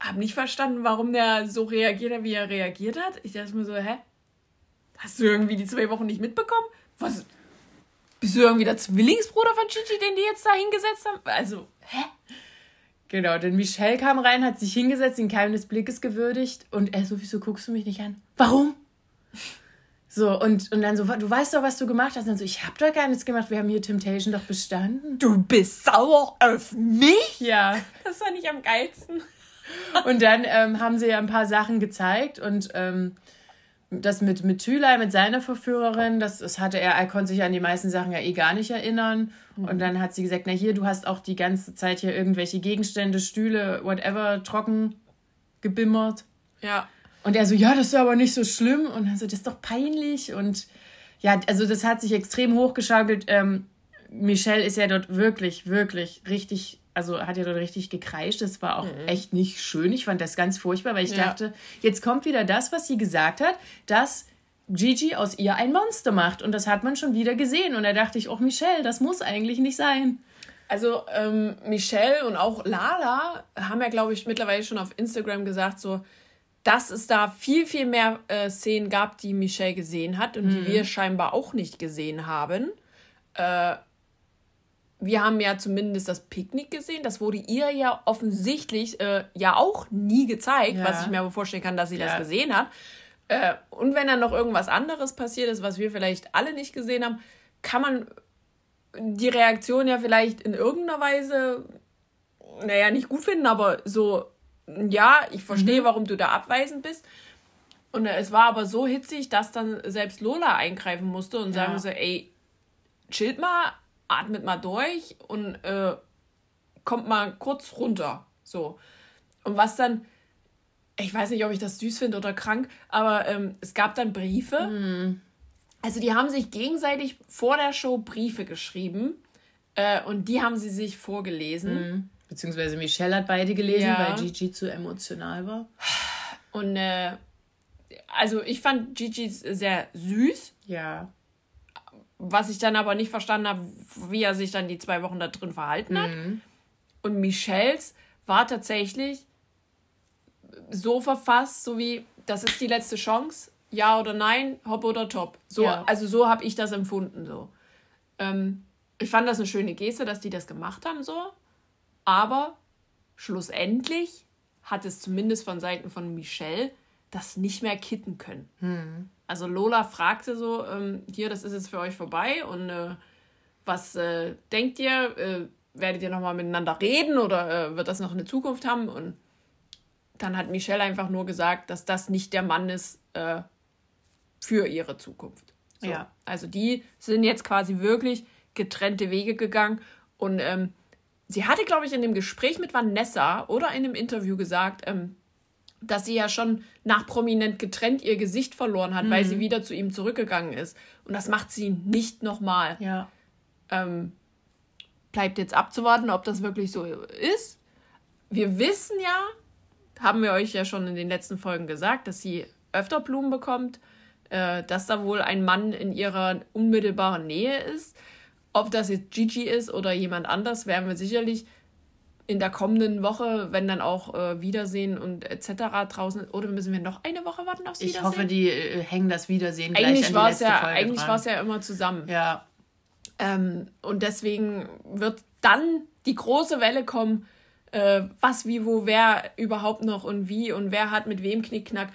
habe nicht verstanden, warum der so reagiert hat, wie er reagiert hat. Ich dachte mir so, hä? Hast du irgendwie die zwei Wochen nicht mitbekommen? Was, bist du irgendwie der Zwillingsbruder von Gigi, den die jetzt da hingesetzt haben? Also, hä? Genau, denn Michelle kam rein, hat sich hingesetzt, den Keim des Blickes gewürdigt und er so, wieso guckst du mich nicht an? Warum? So, und, und dann so, du weißt doch, was du gemacht hast. Und dann so, ich hab doch gar nichts gemacht, wir haben hier Temptation doch bestanden. Du bist sauer auf mich? Ja. Das war nicht am geilsten. Und dann ähm, haben sie ja ein paar Sachen gezeigt und ähm, das mit, mit Thülei, mit seiner Verführerin, das, das hatte er, er konnte sich an die meisten Sachen ja eh gar nicht erinnern. Mhm. Und dann hat sie gesagt, na hier, du hast auch die ganze Zeit hier irgendwelche Gegenstände, Stühle, whatever, trocken gebimmert. Ja. Und er so, ja, das ist aber nicht so schlimm. Und dann so, das ist doch peinlich. Und ja, also das hat sich extrem hochgeschaukelt. Ähm, Michelle ist ja dort wirklich, wirklich richtig also hat ja dort richtig gekreischt. Das war auch mhm. echt nicht schön. Ich fand das ganz furchtbar, weil ich ja. dachte, jetzt kommt wieder das, was sie gesagt hat, dass Gigi aus ihr ein Monster macht. Und das hat man schon wieder gesehen. Und da dachte ich, oh Michelle, das muss eigentlich nicht sein. Also ähm, Michelle und auch Lala haben ja, glaube ich, mittlerweile schon auf Instagram gesagt, so, dass es da viel, viel mehr äh, Szenen gab, die Michelle gesehen hat und mhm. die wir scheinbar auch nicht gesehen haben. Äh, wir haben ja zumindest das Picknick gesehen. Das wurde ihr ja offensichtlich äh, ja auch nie gezeigt, ja. was ich mir aber vorstellen kann, dass sie ja. das gesehen hat. Äh, und wenn dann noch irgendwas anderes passiert ist, was wir vielleicht alle nicht gesehen haben, kann man die Reaktion ja vielleicht in irgendeiner Weise, naja, nicht gut finden, aber so, ja, ich verstehe, mhm. warum du da abweisend bist. Und es war aber so hitzig, dass dann selbst Lola eingreifen musste und ja. sagen musste, ey, chillt mal, atmet mal durch und äh, kommt mal kurz runter. So. Und was dann, ich weiß nicht, ob ich das süß finde oder krank, aber ähm, es gab dann Briefe. Mhm. Also die haben sich gegenseitig vor der Show Briefe geschrieben äh, und die haben sie sich vorgelesen. Mhm. Beziehungsweise Michelle hat beide gelesen, ja. weil Gigi zu emotional war. Und äh, also ich fand Gigi sehr süß. Ja. Was ich dann aber nicht verstanden habe, wie er sich dann die zwei Wochen da drin verhalten hat. Mhm. Und Michels war tatsächlich so verfasst, so wie, das ist die letzte Chance, ja oder nein, hopp oder top. So, ja. Also so habe ich das empfunden. So. Ähm, ich fand das eine schöne Geste, dass die das gemacht haben, so. Aber schlussendlich hat es zumindest von Seiten von Michelle das nicht mehr kitten können. Hm. Also Lola fragte so, ähm, hier, das ist jetzt für euch vorbei und äh, was äh, denkt ihr? Äh, werdet ihr nochmal miteinander reden oder äh, wird das noch eine Zukunft haben? Und dann hat Michelle einfach nur gesagt, dass das nicht der Mann ist äh, für ihre Zukunft. So. Ja. Also die sind jetzt quasi wirklich getrennte Wege gegangen und ähm, sie hatte, glaube ich, in dem Gespräch mit Vanessa oder in dem Interview gesagt, ähm, dass sie ja schon nach prominent getrennt ihr Gesicht verloren hat, weil sie wieder zu ihm zurückgegangen ist. Und das macht sie nicht nochmal. Ja. Ähm, bleibt jetzt abzuwarten, ob das wirklich so ist. Wir wissen ja, haben wir euch ja schon in den letzten Folgen gesagt, dass sie öfter Blumen bekommt, äh, dass da wohl ein Mann in ihrer unmittelbaren Nähe ist. Ob das jetzt Gigi ist oder jemand anders, werden wir sicherlich in der kommenden Woche, wenn dann auch äh, Wiedersehen und etc. draußen oder müssen wir noch eine Woche warten aufs Ich Wiedersehen? hoffe, die äh, hängen das Wiedersehen gleich eigentlich an die war es letzte ja, Folge eigentlich war es ja immer zusammen. Ja. Ähm, und deswegen wird dann die große Welle kommen, äh, was, wie, wo, wer überhaupt noch und wie und wer hat mit wem Knickknack.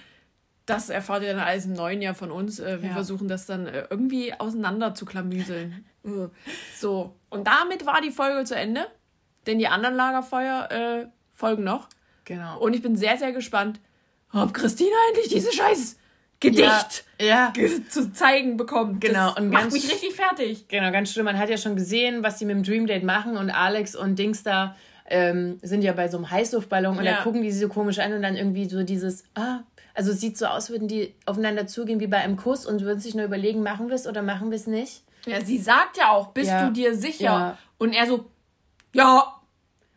Das erfahrt ihr dann alles im neuen Jahr von uns. Äh, wir Ja. versuchen das dann äh, irgendwie auseinander zu klamüseln. So, und damit war die Folge zu Ende. Denn die anderen Lagerfeuer äh, folgen noch. Genau. Und ich bin sehr, sehr gespannt, ob Christina endlich dieses scheiß Gedicht Ja. ja. zu zeigen bekommt. Genau, Das und macht mich richtig fertig. Genau, ganz schlimm. Man hat ja schon gesehen, was die mit dem Dream Date machen und Alex und Dings da ähm, sind ja bei so einem Heißluftballon und Ja. da gucken die sich so komisch an und dann irgendwie so dieses, ah, also es sieht so aus, würden die aufeinander zugehen wie bei einem Kuss und würden sich nur überlegen, machen wir es oder machen wir es nicht. Ja, sie sagt ja auch, bist Ja. du dir sicher? Ja. Und er so, ja.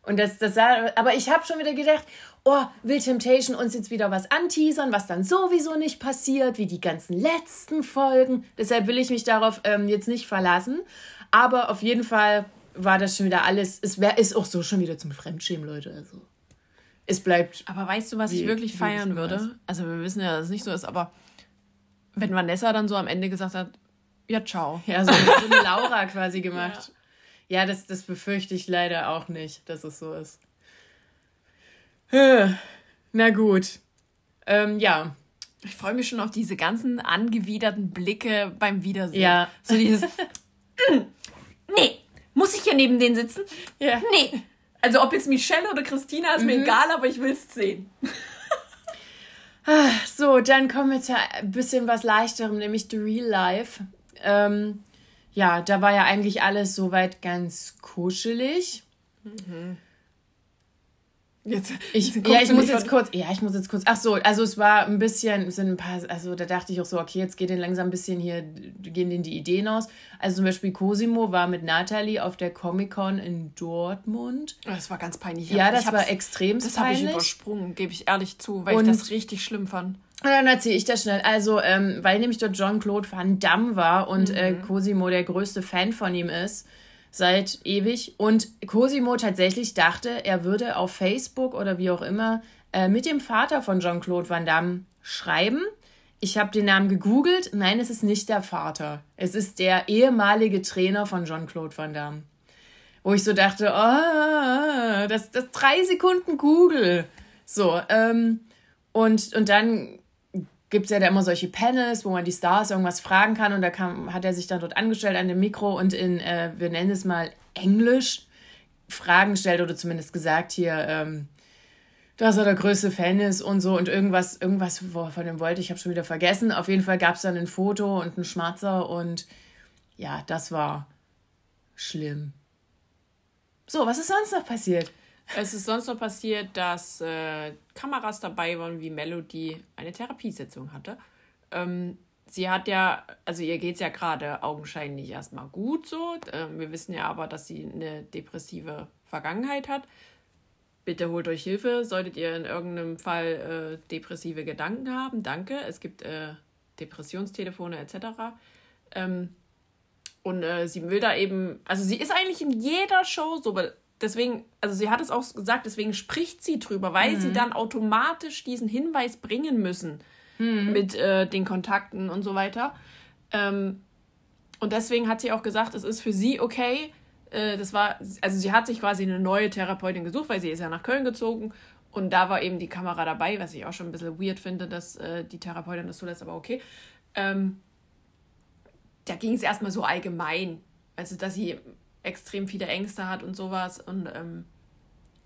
Und das, das sah, aber ich habe schon wieder gedacht, oh, will Temptation uns jetzt wieder was anteasern, was dann sowieso nicht passiert, wie die ganzen letzten Folgen. Deshalb will ich mich darauf ähm, jetzt nicht verlassen. Aber auf jeden Fall war das schon wieder alles, es wär, ist auch so schon wieder zum Fremdschämen, Leute. Also, es bleibt, Aber weißt du, was Wie- ich wirklich feiern würde? das? Also wir wissen ja, dass es nicht so ist, aber wenn Vanessa dann so am Ende gesagt hat, ja, ciao. ja, so, so eine Laura quasi gemacht. Ja, das, das befürchte ich leider auch nicht, dass es so ist. Na gut. Ähm, ja, Ich freue mich schon auf diese ganzen angewiderten Blicke beim Wiedersehen. Ja. So dieses, "Mm, nee, muss ich hier neben denen sitzen? Ja. Nee. Also ob jetzt Michelle oder Christina, ist Mhm. mir egal, aber ich will es sehen. So, dann kommen wir zu ein bisschen was leichterem, nämlich The Real Life. Ähm, ja, da war ja eigentlich alles soweit ganz kuschelig. Jetzt, Ich, ja, ich muss jetzt kurz, ja, ich muss jetzt kurz, ach so, also es war ein bisschen, es sind ein paar, also da dachte ich auch so, okay, jetzt geht denen langsam ein bisschen hier, gehen denen die Ideen aus. Also zum Beispiel Cosimo war mit Natalie auf der Comic-Con in Dortmund. Oh, Das war ganz peinlich. Ja, das war extrem Das habe ich peinlich. übersprungen, gebe ich ehrlich zu, weil Und- ich das richtig schlimm fand. Und dann erzähle ich das schnell. Also, ähm, weil nämlich dort Jean-Claude Van Damme war und äh, Cosimo der größte Fan von ihm ist seit ewig. Und Cosimo tatsächlich dachte, er würde auf Facebook oder wie auch immer äh, mit dem Vater von Jean-Claude Van Damme schreiben. Ich habe den Namen gegoogelt. Nein, es ist nicht der Vater. Es ist der ehemalige Trainer von Jean-Claude Van Damme. Wo ich so dachte, oh, das, das drei Sekunden Google. So, ähm, und, und dann gibt es ja da immer solche Panels, wo man die Stars irgendwas fragen kann und da kam, hat er sich dann dort angestellt an dem Mikro und in, äh, wir nennen es mal Englisch, Fragen stellt oder zumindest gesagt hier, ähm, dass er der größte Fan ist und so und irgendwas, irgendwas von dem wollte, ich habe schon wieder vergessen. Auf jeden Fall gab es dann ein Foto und einen Schmatzer und ja, das war schlimm. So, was ist sonst noch passiert? Es ist sonst noch passiert, dass äh, Kameras dabei waren, wie Melody eine Therapiesitzung hatte. Ähm, sie hat ja, also ihr geht es ja gerade augenscheinlich erstmal gut so. Ähm, wir wissen ja aber, dass sie eine depressive Vergangenheit hat. Bitte holt euch Hilfe, solltet ihr in irgendeinem Fall äh, depressive Gedanken haben. Danke. Es gibt äh, Depressionstelefone etc. Ähm, und äh, sie will da eben, also sie ist eigentlich in jeder Show so, weil deswegen, also sie hat es auch gesagt, deswegen spricht sie drüber, weil sie dann automatisch diesen Hinweis bringen müssen mit äh, den Kontakten und so weiter. Ähm, und deswegen hat sie auch gesagt, es ist für sie okay, äh, das war, also sie hat sich quasi eine neue Therapeutin gesucht, weil sie ist ja nach Köln gezogen und da war eben die Kamera dabei, was ich auch schon ein bisschen weird finde, dass äh, die Therapeutin das zulässt, aber okay. Ähm, da ging es erstmal so allgemein. Also, dass sie extrem viele Ängste hat und sowas. Und ähm,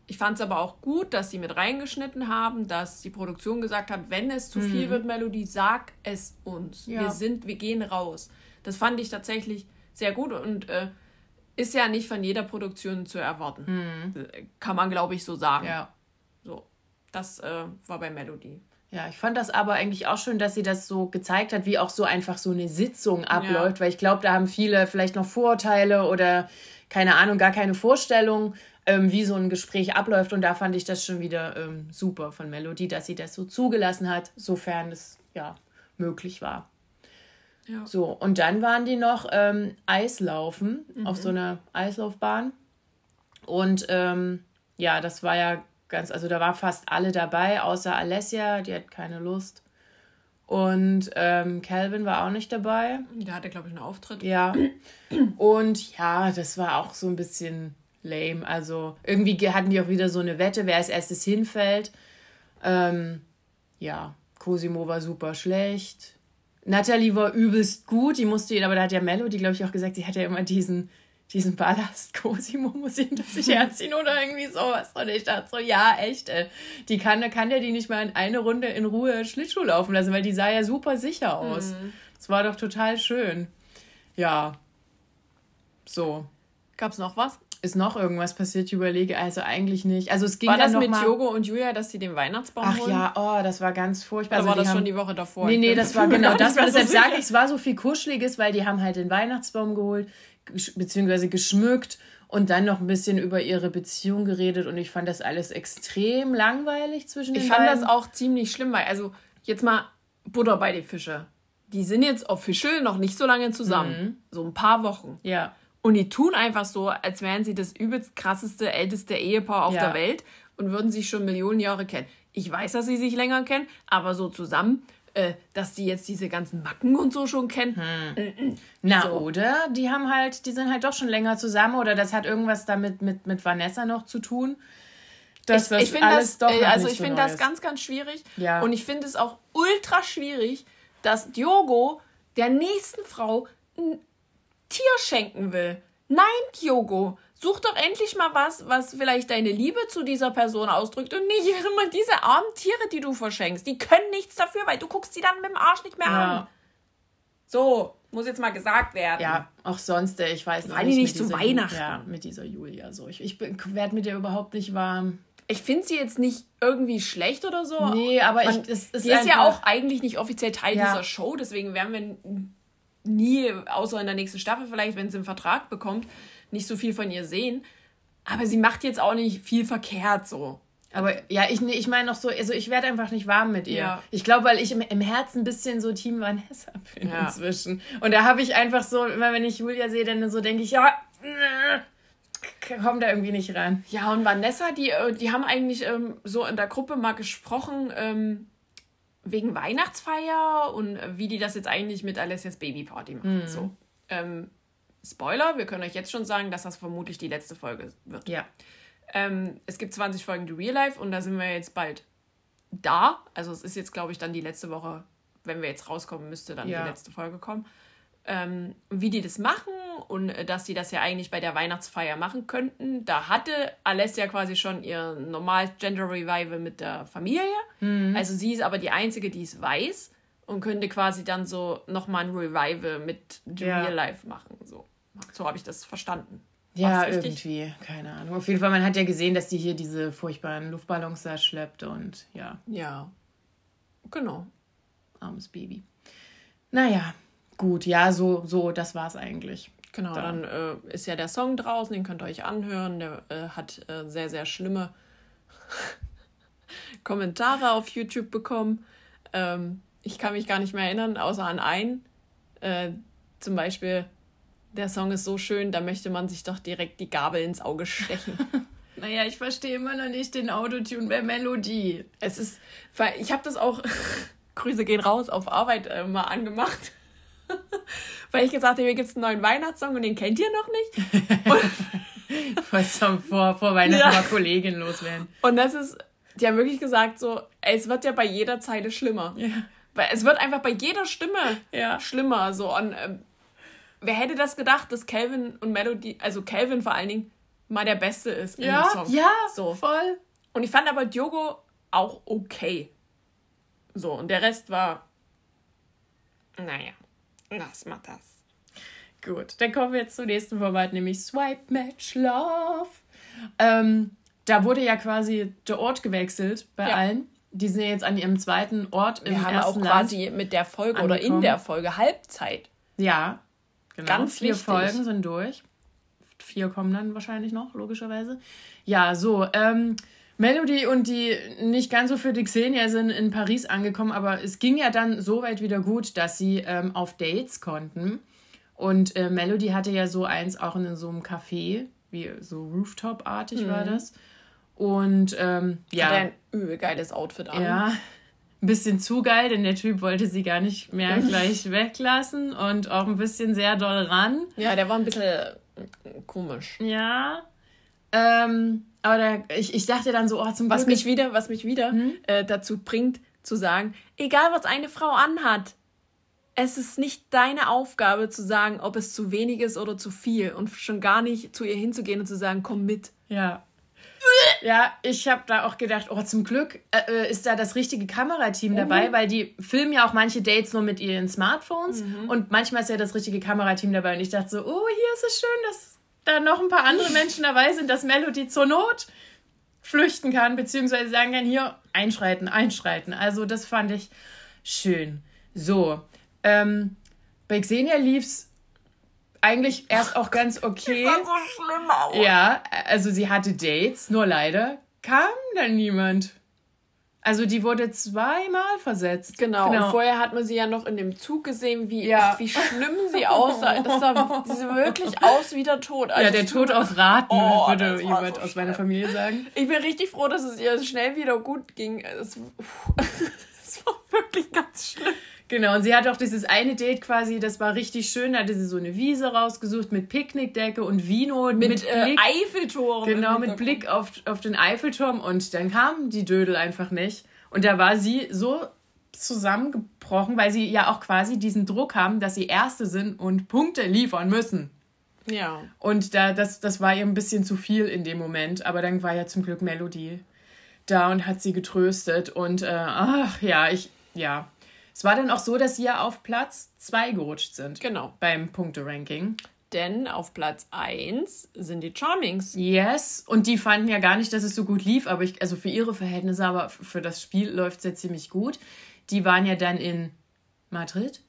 ich fand es aber auch gut, dass sie mit reingeschnitten haben, dass die Produktion gesagt hat, wenn es zu viel mhm. wird, Melodie, sag es uns. Ja. Wir sind, wir gehen raus. Das fand ich tatsächlich sehr gut und äh, ist ja nicht von jeder Produktion zu erwarten. Mhm. Kann man, glaube ich, so sagen. Ja. So, das äh, war bei Melody. Ja, ich fand das aber eigentlich auch schön, dass sie das so gezeigt hat, wie auch so einfach so eine Sitzung abläuft, ja. weil ich glaube, da haben viele vielleicht noch Vorurteile oder keine Ahnung, gar keine Vorstellung, ähm, wie so ein Gespräch abläuft. Und da fand ich das schon wieder ähm, super von Melody, dass sie das so zugelassen hat, sofern es ja möglich war. Ja. So, und dann waren die noch ähm, Eislaufen mhm. auf so einer Eislaufbahn. Und ähm, ja, das war ja ganz, also da war fast alle dabei, außer Alessia, die hat keine Lust. Und ähm, Calvin war auch nicht dabei. Der hatte, glaube ich, einen Auftritt. Ja. Und ja, das war auch so ein bisschen lame. Also irgendwie hatten die auch wieder so eine Wette, wer als erstes hinfällt. Ähm, ja, Cosimo war super schlecht. Natalie war übelst gut, die musste ihn, aber da hat ja Melody, glaube ich, auch gesagt, sie hat ja immer diesen diesen Ballast Cosimo muss ihn das sich herziehen oder irgendwie sowas. Und ich dachte so, ja, echt, ey. Die kann, kann der die nicht mal in eine Runde in Ruhe Schlittschuh laufen lassen, weil die sah ja super sicher aus. Mhm. Das war doch total schön. Ja. So. Gab's noch was? Ist noch irgendwas passiert? Ich überlege, also eigentlich nicht. Also es ging war das mit mal... Jogo und Julia, dass sie den Weihnachtsbaum Ach holen? ja, oh, das war ganz furchtbar. Oder also war das haben... schon die Woche davor? Nee, nee, das war genau das. Deshalb so sage ich, es war so viel Kuscheliges, weil die haben halt den Weihnachtsbaum geholt beziehungsweise geschmückt und dann noch ein bisschen über ihre Beziehung geredet und ich fand das alles extrem langweilig zwischen den Ich fand beiden. das auch ziemlich schlimm, weil also jetzt mal Butter bei die Fische. Die sind jetzt official noch nicht so lange zusammen, mhm. so ein paar Wochen. Ja. Und die tun einfach so, als wären sie das übelst krasseste, älteste Ehepaar auf ja. der Welt und würden sich schon Millionen Jahre kennen. Ich weiß, dass sie sich länger kennen, aber so zusammen äh, dass die jetzt diese ganzen Macken und so schon kennen. Hm. Na, so. oder? Die haben halt, die sind halt doch schon länger zusammen oder das hat irgendwas damit mit, mit Vanessa noch zu tun. Dass ich, das ich finde das, doch äh, also ich so finde das ganz, ganz schwierig. Ja. Und ich finde es auch ultra schwierig, dass Diogo der nächsten Frau ein Tier schenken will. Nein, Diogo, Such doch endlich mal was, was vielleicht deine Liebe zu dieser Person ausdrückt und nicht immer diese armen Tiere, die du verschenkst. Die können nichts dafür, weil du guckst sie dann mit dem Arsch nicht mehr ja. an. So, muss jetzt mal gesagt werden. Ja, auch sonst, ich weiß noch nicht. nicht zu Weihnachten. Ja, mit dieser Julia so. Ich, ich werde mit ihr überhaupt nicht warm. Ich finde sie jetzt nicht irgendwie schlecht oder so. Nee, aber Man, ich, es ist sie ist ja auch eigentlich nicht offiziell Teil ja. dieser Show, deswegen werden wir nie, außer in der nächsten Staffel vielleicht, wenn sie einen Vertrag bekommt, nicht so viel von ihr sehen. Aber sie macht jetzt auch nicht viel verkehrt so. Aber ja, ich, ich meine noch so, also ich werde einfach nicht warm mit ihr. Ja. Ich glaube, weil ich im, im Herzen ein bisschen so Team Vanessa bin ja. inzwischen. Und da habe ich einfach so, immer wenn ich Julia sehe, dann so denke ich, ja, komm da irgendwie nicht rein. Ja, und Vanessa, die, äh, die haben eigentlich ähm, so in der Gruppe mal gesprochen, ähm, wegen Weihnachtsfeier und wie die das jetzt eigentlich mit Alessias Babyparty machen. Mhm. So. Ähm, Spoiler, wir können euch jetzt schon sagen, dass das vermutlich die letzte Folge wird. Ja. Ähm, es gibt 20 Folgen The Real Life und da sind wir jetzt bald da. Also es ist jetzt, glaube ich, dann die letzte Woche, wenn wir jetzt rauskommen, müsste dann ja. die letzte Folge kommen. Ähm, wie die das machen und äh, dass sie das ja eigentlich bei der Weihnachtsfeier machen könnten. Da hatte Alessia quasi schon ihr normales Gender Revival mit der Familie. Mhm. Also sie ist aber die Einzige, die es weiß und könnte quasi dann so nochmal ein Revival mit The ja. Real Life machen. So, so habe ich das verstanden. Ja, irgendwie, keine Ahnung. Auf jeden Fall, man hat ja gesehen, dass die hier diese furchtbaren Luftballons da schleppt und ja. Ja, genau. Armes Baby. Naja, gut, ja, so, so, das war's eigentlich. Genau, dann, dann äh, ist ja der Song draußen, den könnt ihr euch anhören. Der äh, hat äh, sehr, sehr schlimme Kommentare auf YouTube bekommen. Ähm, ich kann mich gar nicht mehr erinnern, außer an einen. Äh, zum Beispiel, der Song ist so schön, da möchte man sich doch direkt die Gabel ins Auge stechen. naja, ich verstehe immer noch nicht den Autotune bei Melodie. Es ist, ich habe das auch, Grüße gehen raus, auf Arbeit äh, mal angemacht. weil ich gesagt habe, hier gibt es einen neuen Weihnachtssong und den kennt ihr noch nicht. Was zum vor, vor Weihnachten Ja. mal Kollegin loswerden. und das ist, die haben wirklich gesagt so, ey, es wird ja bei jeder Zeile schlimmer. Ja. Weil es wird einfach bei jeder Stimme Ja. schlimmer. So. Und ähm, wer hätte das gedacht, dass Calvin und Melody, also Calvin vor allen Dingen, mal der Beste ist in dem Ja, Song. ja, So. voll. Und ich fand aber Diogo auch okay. So, und der Rest war. Naja, lass mal das. Gut, dann kommen wir jetzt zum nächsten Format, nämlich Swipe Match Love. Ähm, da wurde ja quasi der Ort gewechselt bei Ja. allen. Die sind ja jetzt an ihrem zweiten Ort im Wir haben auch ersten Land. quasi mit der Folge oder in angekommen. der Folge Halbzeit. Ja, genau. Ganz Vier wichtig. Folgen sind durch. Vier kommen dann wahrscheinlich noch, logischerweise. Ja, so, ähm, Melody und die nicht ganz so für die Xenia sind in Paris angekommen, aber es ging ja dann so weit wieder gut, dass sie ähm, auf Dates konnten. Und äh, Melody hatte ja so eins auch in so einem Café, wie so Rooftop-artig war das. Und ähm, Ja. Hat ein übel geiles Outfit an. ja, ein bisschen zu geil, denn der Typ wollte sie gar nicht mehr gleich weglassen und auch ein bisschen sehr doll ran. Ja, der war ein bisschen äh, komisch. Ja. Ähm, aber da, ich, ich dachte dann so, oh, zum Was Glück mich wieder, was mich wieder äh, dazu bringt, zu sagen, egal was eine Frau anhat, es ist nicht deine Aufgabe zu sagen, ob es zu wenig ist oder zu viel und schon gar nicht zu ihr hinzugehen und zu sagen, komm mit. Ja. Ja, ich habe da auch gedacht, oh, zum Glück äh, ist da das richtige Kamerateam dabei, weil die filmen ja auch manche Dates nur mit ihren Smartphones und manchmal ist ja das richtige Kamerateam dabei und ich dachte so, oh, hier ist es schön, dass da noch ein paar andere Menschen dabei sind, dass Melody zur Not flüchten kann, beziehungsweise sagen kann, hier, einschreiten, einschreiten. Also das fand ich schön. So, ähm, bei Xenia lief's eigentlich erst auch ganz okay. so schlimm aus. Ja, also sie hatte Dates, nur leider kam dann niemand. Also die wurde zweimal versetzt. Genau. Und vorher hat man sie ja noch in dem Zug gesehen, wie, Ja. wie schlimm sie aussah. Das sah, sie sah wirklich aus wie der Tod. ja, Also der es Tod auf Raten, Oh, würde das jemand so aus meiner Familie sagen. Ich bin richtig froh, dass es ihr schnell wieder gut ging. Es, es war wirklich ganz schlimm. Genau, und sie hat auch dieses eine Date quasi, das war richtig schön, da hatte sie so eine Wiese rausgesucht mit Picknickdecke und Vino mit, Mit, äh, Blick. Eiffeltoren. Genau, mit. Blick auf, auf den Eiffelturm und dann kamen die Dödel einfach nicht. Und da war sie so zusammengebrochen, weil sie ja auch quasi diesen Druck haben, dass sie Erste sind und Punkte liefern müssen. Ja. Und da, das, das war ihr ein bisschen zu viel in dem Moment. Aber dann war ja zum Glück Melody da und hat sie getröstet. Und äh, ach ja, ich, ja. Es war dann auch so, dass sie ja auf Platz 2 gerutscht sind Genau. beim Punkte-Ranking. Denn auf Platz 1 sind die Charmings. Yes, und die fanden ja gar nicht, dass es so gut lief, aber ich, also für ihre Verhältnisse, aber für das Spiel läuft es ja ziemlich gut. Die waren ja dann in Madrid.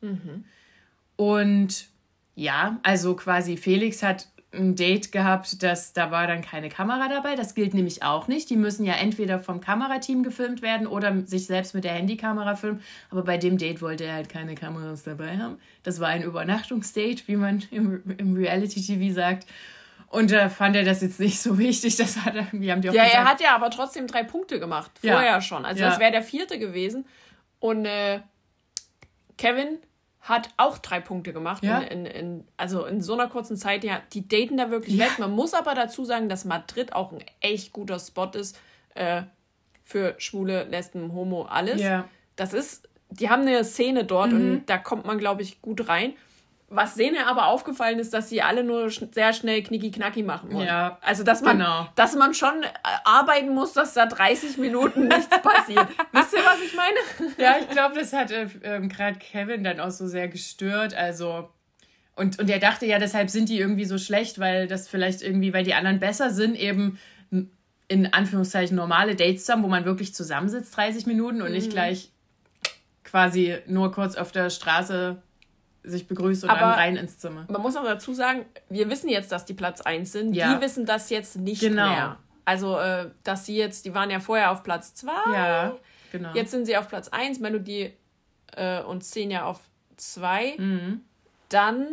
Und ja, also quasi Felix hat ein Date gehabt, das, da war dann keine Kamera dabei. Das gilt nämlich auch nicht. Die müssen ja entweder vom Kamerateam gefilmt werden oder sich selbst mit der Handykamera filmen. Aber bei dem Date wollte er halt keine Kameras dabei haben. Das war ein Übernachtungsdate, wie man im, im Reality-TV sagt. Und da fand er das jetzt nicht so wichtig. Das hat er, wir haben die auch Ja, gesagt, er hat ja aber trotzdem drei Punkte gemacht. Ja. Vorher schon. Also Ja. das wäre der vierte gewesen. Und äh, Kevin hat auch drei Punkte gemacht. Ja. In, in, in, also in so einer kurzen Zeit, ja, die daten da wirklich weg. Man muss aber dazu sagen, dass Madrid auch ein echt guter Spot ist äh, für Schwule, Lesben, Homo, alles. Ja. Das ist, die haben eine Szene dort Mhm. und da kommt man, glaube ich, gut rein. Was Sene aber aufgefallen ist, dass sie alle nur sch sehr schnell knicki-knacki machen wollen. Ja, Also, dass man, genau. dass man schon äh, arbeiten muss, dass da 30 Minuten nichts passiert. Wisst ihr, was ich meine? Ja, ich glaube, das hat äh, ähm, gerade Kevin dann auch so sehr gestört. Also, und, und er dachte ja, deshalb sind die irgendwie so schlecht, weil das vielleicht irgendwie, weil die anderen besser sind, eben in Anführungszeichen normale Dates haben, wo man wirklich zusammensitzt 30 Minuten und nicht gleich quasi nur kurz auf der Straße sich begrüßt und Aber- dann rein ins Zimmer. Man muss auch dazu sagen, wir wissen jetzt, dass die Platz 1 sind. Ja. Die wissen das jetzt nicht Genau. mehr. Also, äh, dass sie jetzt, die waren ja vorher auf Platz 2. Ja, genau. Jetzt sind sie auf Platz 1, Melodie äh, und Xenia auf 2. Mhm. Dann,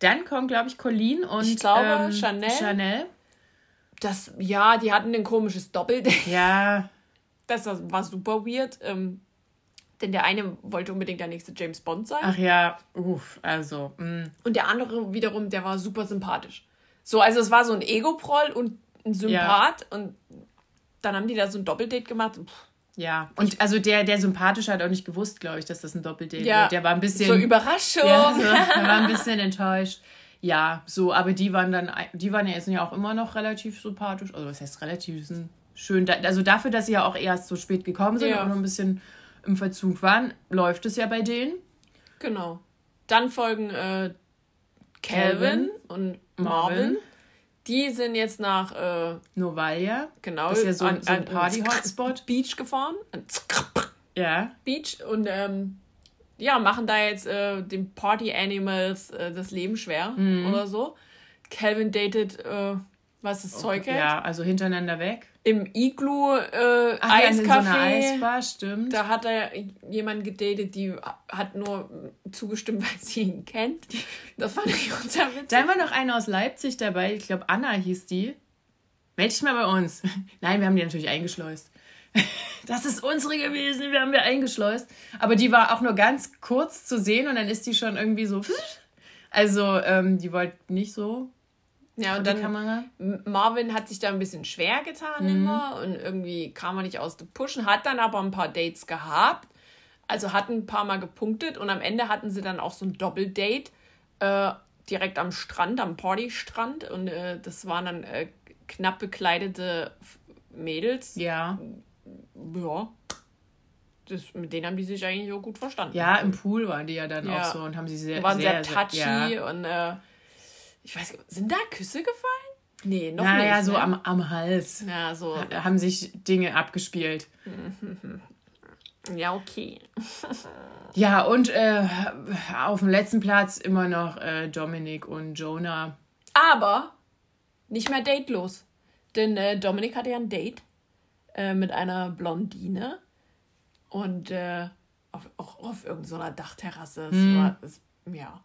Dann kommen, glaube ich, Colleen und Ich glaube, ähm, Chanel. Chanel. das, ja, die hatten ein komisches Doppeldate. Ja, Das war super weird. Ähm, Denn der eine wollte unbedingt der nächste James Bond sein. Ach ja, uff, also. Mh. Und der andere wiederum, der war super sympathisch. So, also es war so ein Ego-Proll und ein Sympath. Und dann haben die da so ein Doppeldate gemacht. Puh. Ja, und also der, der Sympathische hat auch nicht gewusst, glaube ich, dass das ein Doppeldate Ja. wird. Der war ein bisschen. So Überraschung. Ja, so, der war ein bisschen enttäuscht. Ja, so, aber die waren dann, die waren ja jetzt ja auch immer noch relativ sympathisch. Also was heißt relativ, sind schön. da- Also dafür, dass sie ja auch erst so spät gekommen sind Ja. und noch ein bisschen im Verzug waren, läuft es ja bei denen. Genau. Dann folgen äh, Calvin und Marvin. Marvin. Die sind jetzt nach, äh, Novalia. genau, Das ist ja so, an- so ein Party-Hotspot. Beach gefahren. Ja. Beach und ähm, ja, machen da jetzt äh, den Party Animals äh, das Leben schwer Mhm. oder so. Calvin datet, äh, was das Zeug hält, Ja, also hintereinander weg. im Igloo äh, Ach ja, in so Eiscafé. Eisbar, stimmt. Da hat er jemanden gedatet, die hat nur zugestimmt, weil sie ihn kennt. Das fand ich unser Witz. Da war noch eine aus Leipzig dabei, ich glaube Anna hieß die. Meld dich mal bei uns. Nein, wir haben die natürlich eingeschleust. Das ist unsere gewesen, wir haben wir eingeschleust. Aber die war auch nur ganz kurz zu sehen und dann ist die schon irgendwie so. Also, ähm, die wollte nicht so Ja, und die dann Marvin hat sich da ein bisschen schwer getan immer und irgendwie kam er nicht aus dem Pushen, hat dann aber ein paar Dates gehabt, also hat ein paar Mal gepunktet und am Ende hatten sie dann auch so ein Doppeldate äh, direkt am Strand, am Partystrand und äh, das waren dann äh, knapp bekleidete Mädels. Ja. Ja. Das, mit denen haben die sich eigentlich auch gut verstanden. Ja, im Pool waren die ja dann Ja. auch so und haben sie sehr. waren sehr, sehr touchy ja. und äh, ich weiß sind da Küsse gefallen? Nee, noch Naja, nicht. so ne? am, am Hals Ja, so. haben sich Dinge abgespielt. Ja, okay. Ja, und äh, auf dem letzten Platz immer noch äh, Dominik und Jonah. Aber nicht mehr datelos. Denn äh, Dominik hatte ja ein Date äh, mit einer Blondine und äh, auf, auch auf irgendeiner Dachterrasse. Es war, es, ja.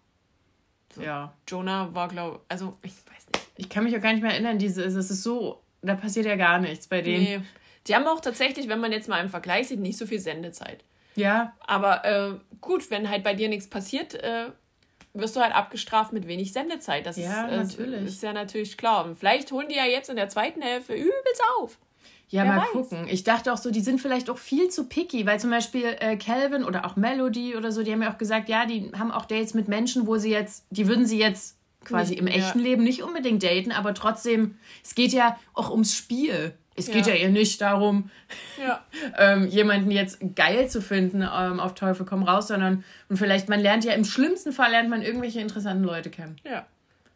So. Ja. Jonah war, glaube also ich weiß nicht. Ich kann mich auch gar nicht mehr erinnern, diese, es ist so, da passiert ja gar nichts bei denen. Nee. Die haben auch tatsächlich, wenn man jetzt mal im Vergleich sieht, nicht so viel Sendezeit. Ja, Aber äh, gut, wenn halt bei dir nichts passiert, äh, wirst du halt abgestraft mit wenig Sendezeit. Das Ja, ist, äh, natürlich. ist ja natürlich klar. Und vielleicht holen die ja jetzt in der zweiten Hälfte übelst auf. Ja, Wer mal weiß. gucken. Ich dachte auch so, die sind vielleicht auch viel zu picky, weil zum Beispiel äh, Calvin oder auch Melody oder so, die haben ja auch gesagt, ja, die haben auch Dates mit Menschen, wo sie jetzt, die würden sie jetzt quasi Nicht- im ja. echten Leben nicht unbedingt daten, aber trotzdem, es geht ja auch ums Spiel. Es geht ja, Ja. ihr nicht darum, Ja. ähm, jemanden jetzt geil zu finden ähm, auf Teufel komm raus, sondern und vielleicht man lernt ja im schlimmsten Fall lernt man irgendwelche interessanten Leute kennen. Ja.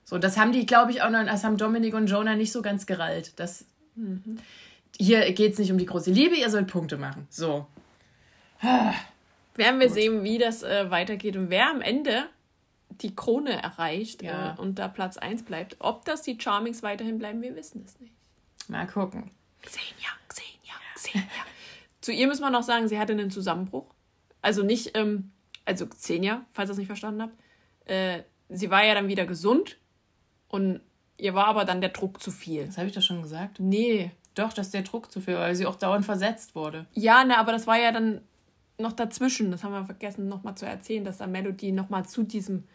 So, das haben die, glaube ich, auch noch, das haben Dominik und Jonah nicht so ganz gerallt. Das, Hier geht es nicht um die große Liebe, ihr sollt Punkte machen. So. Werden wir sehen, wie das äh, weitergeht und wer am Ende die Krone erreicht Ja. äh, und da Platz 1 bleibt. Ob das die Charmings weiterhin bleiben, wir wissen es nicht. Mal gucken. Xenia, Xenia, Xenia. Zu ihr müssen wir noch sagen, sie hatte einen Zusammenbruch. Also nicht, ähm, also Xenia, falls ihr es nicht verstanden habt. Äh, sie war ja dann wieder gesund und ihr war aber dann der Druck zu viel. Das habe ich doch schon gesagt. Nee. Doch, dass der Druck zu viel, weil sie auch dauernd versetzt wurde. Ja, ne, aber das war ja dann noch dazwischen. Das haben wir vergessen nochmal zu erzählen, dass da Melody nochmal zu diesem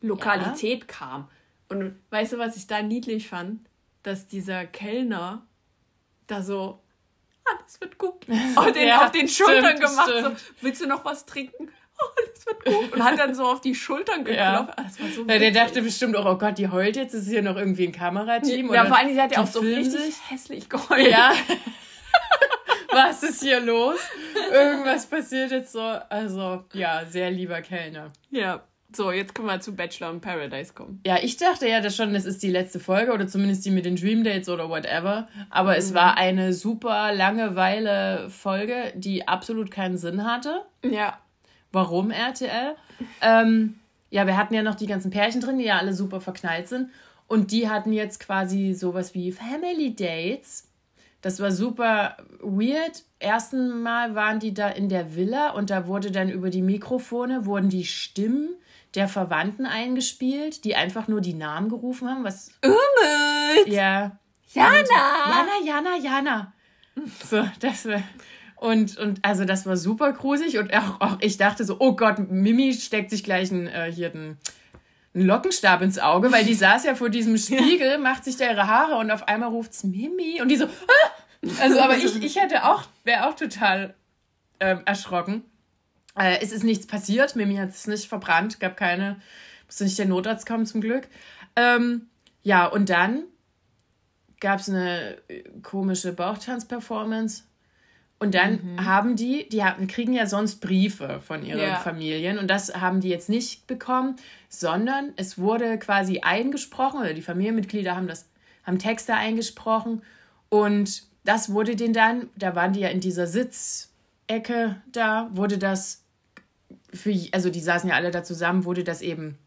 Lokalität kam. Und weißt du, was ich da niedlich fand? Dass dieser Kellner da so, alles wird gut, auf den, Ja, auf den Schultern stimmt, gemacht. stimmt. So, willst du noch was trinken? Oh, alles wird gut. Und hat dann so auf die Schultern geklopft. Ja. Ah, Das so Ja, der dachte bestimmt auch, oh Gott, die heult jetzt, ist hier noch irgendwie ein Kamerateam. ja, vor allem, sie hat ja auch so richtig sich. hässlich geheult. Ja. Was ist hier los? Irgendwas passiert jetzt so. Also, ja, sehr lieber Kellner. ja. So, jetzt können wir zu Bachelor in Paradise kommen. Ja, ich dachte ja das schon, das ist die letzte Folge oder zumindest die mit den Dream Dates oder whatever. Aber es war eine super Langeweile Folge, die absolut keinen Sinn hatte. Ja. Warum RTL? Ähm, ja, wir hatten ja noch die ganzen Pärchen drin, die ja alle super verknallt sind. Und die hatten jetzt quasi sowas wie Family Dates. Das war super weird. Ersten Mal waren die da in der Villa und da wurde dann über die Mikrofone wurden die Stimmen der Verwandten eingespielt, die einfach nur die Namen gerufen haben. Was Umut! ja Jana! Jana, Jana, Jana. So, das war. Und, und also das war super gruselig und auch, auch ich dachte so, oh Gott, Mimi steckt sich gleich einen, äh, hier den, einen Lockenstab ins Auge, weil die saß ja vor diesem Spiegel, macht sich da ihre Haare und auf einmal ruft's Mimi und die so, ah! also aber ich, ich hätte auch, wäre auch total ähm, erschrocken. Äh, es ist nichts passiert, Mimi hat es nicht verbrannt, gab keine, musste nicht der Notarzt kommen zum Glück. Ähm, ja, und dann gab es eine äh, komische Bauchtanz-Performance. Und dann mhm. haben die, die haben, kriegen ja sonst Briefe von ihren ja. Familien und das haben die jetzt nicht bekommen, sondern es wurde quasi eingesprochen oder die Familienmitglieder haben das, haben Texte eingesprochen und das wurde denen dann, da waren die ja in dieser Sitzecke da, wurde das für, also die saßen ja alle da zusammen, wurde das eben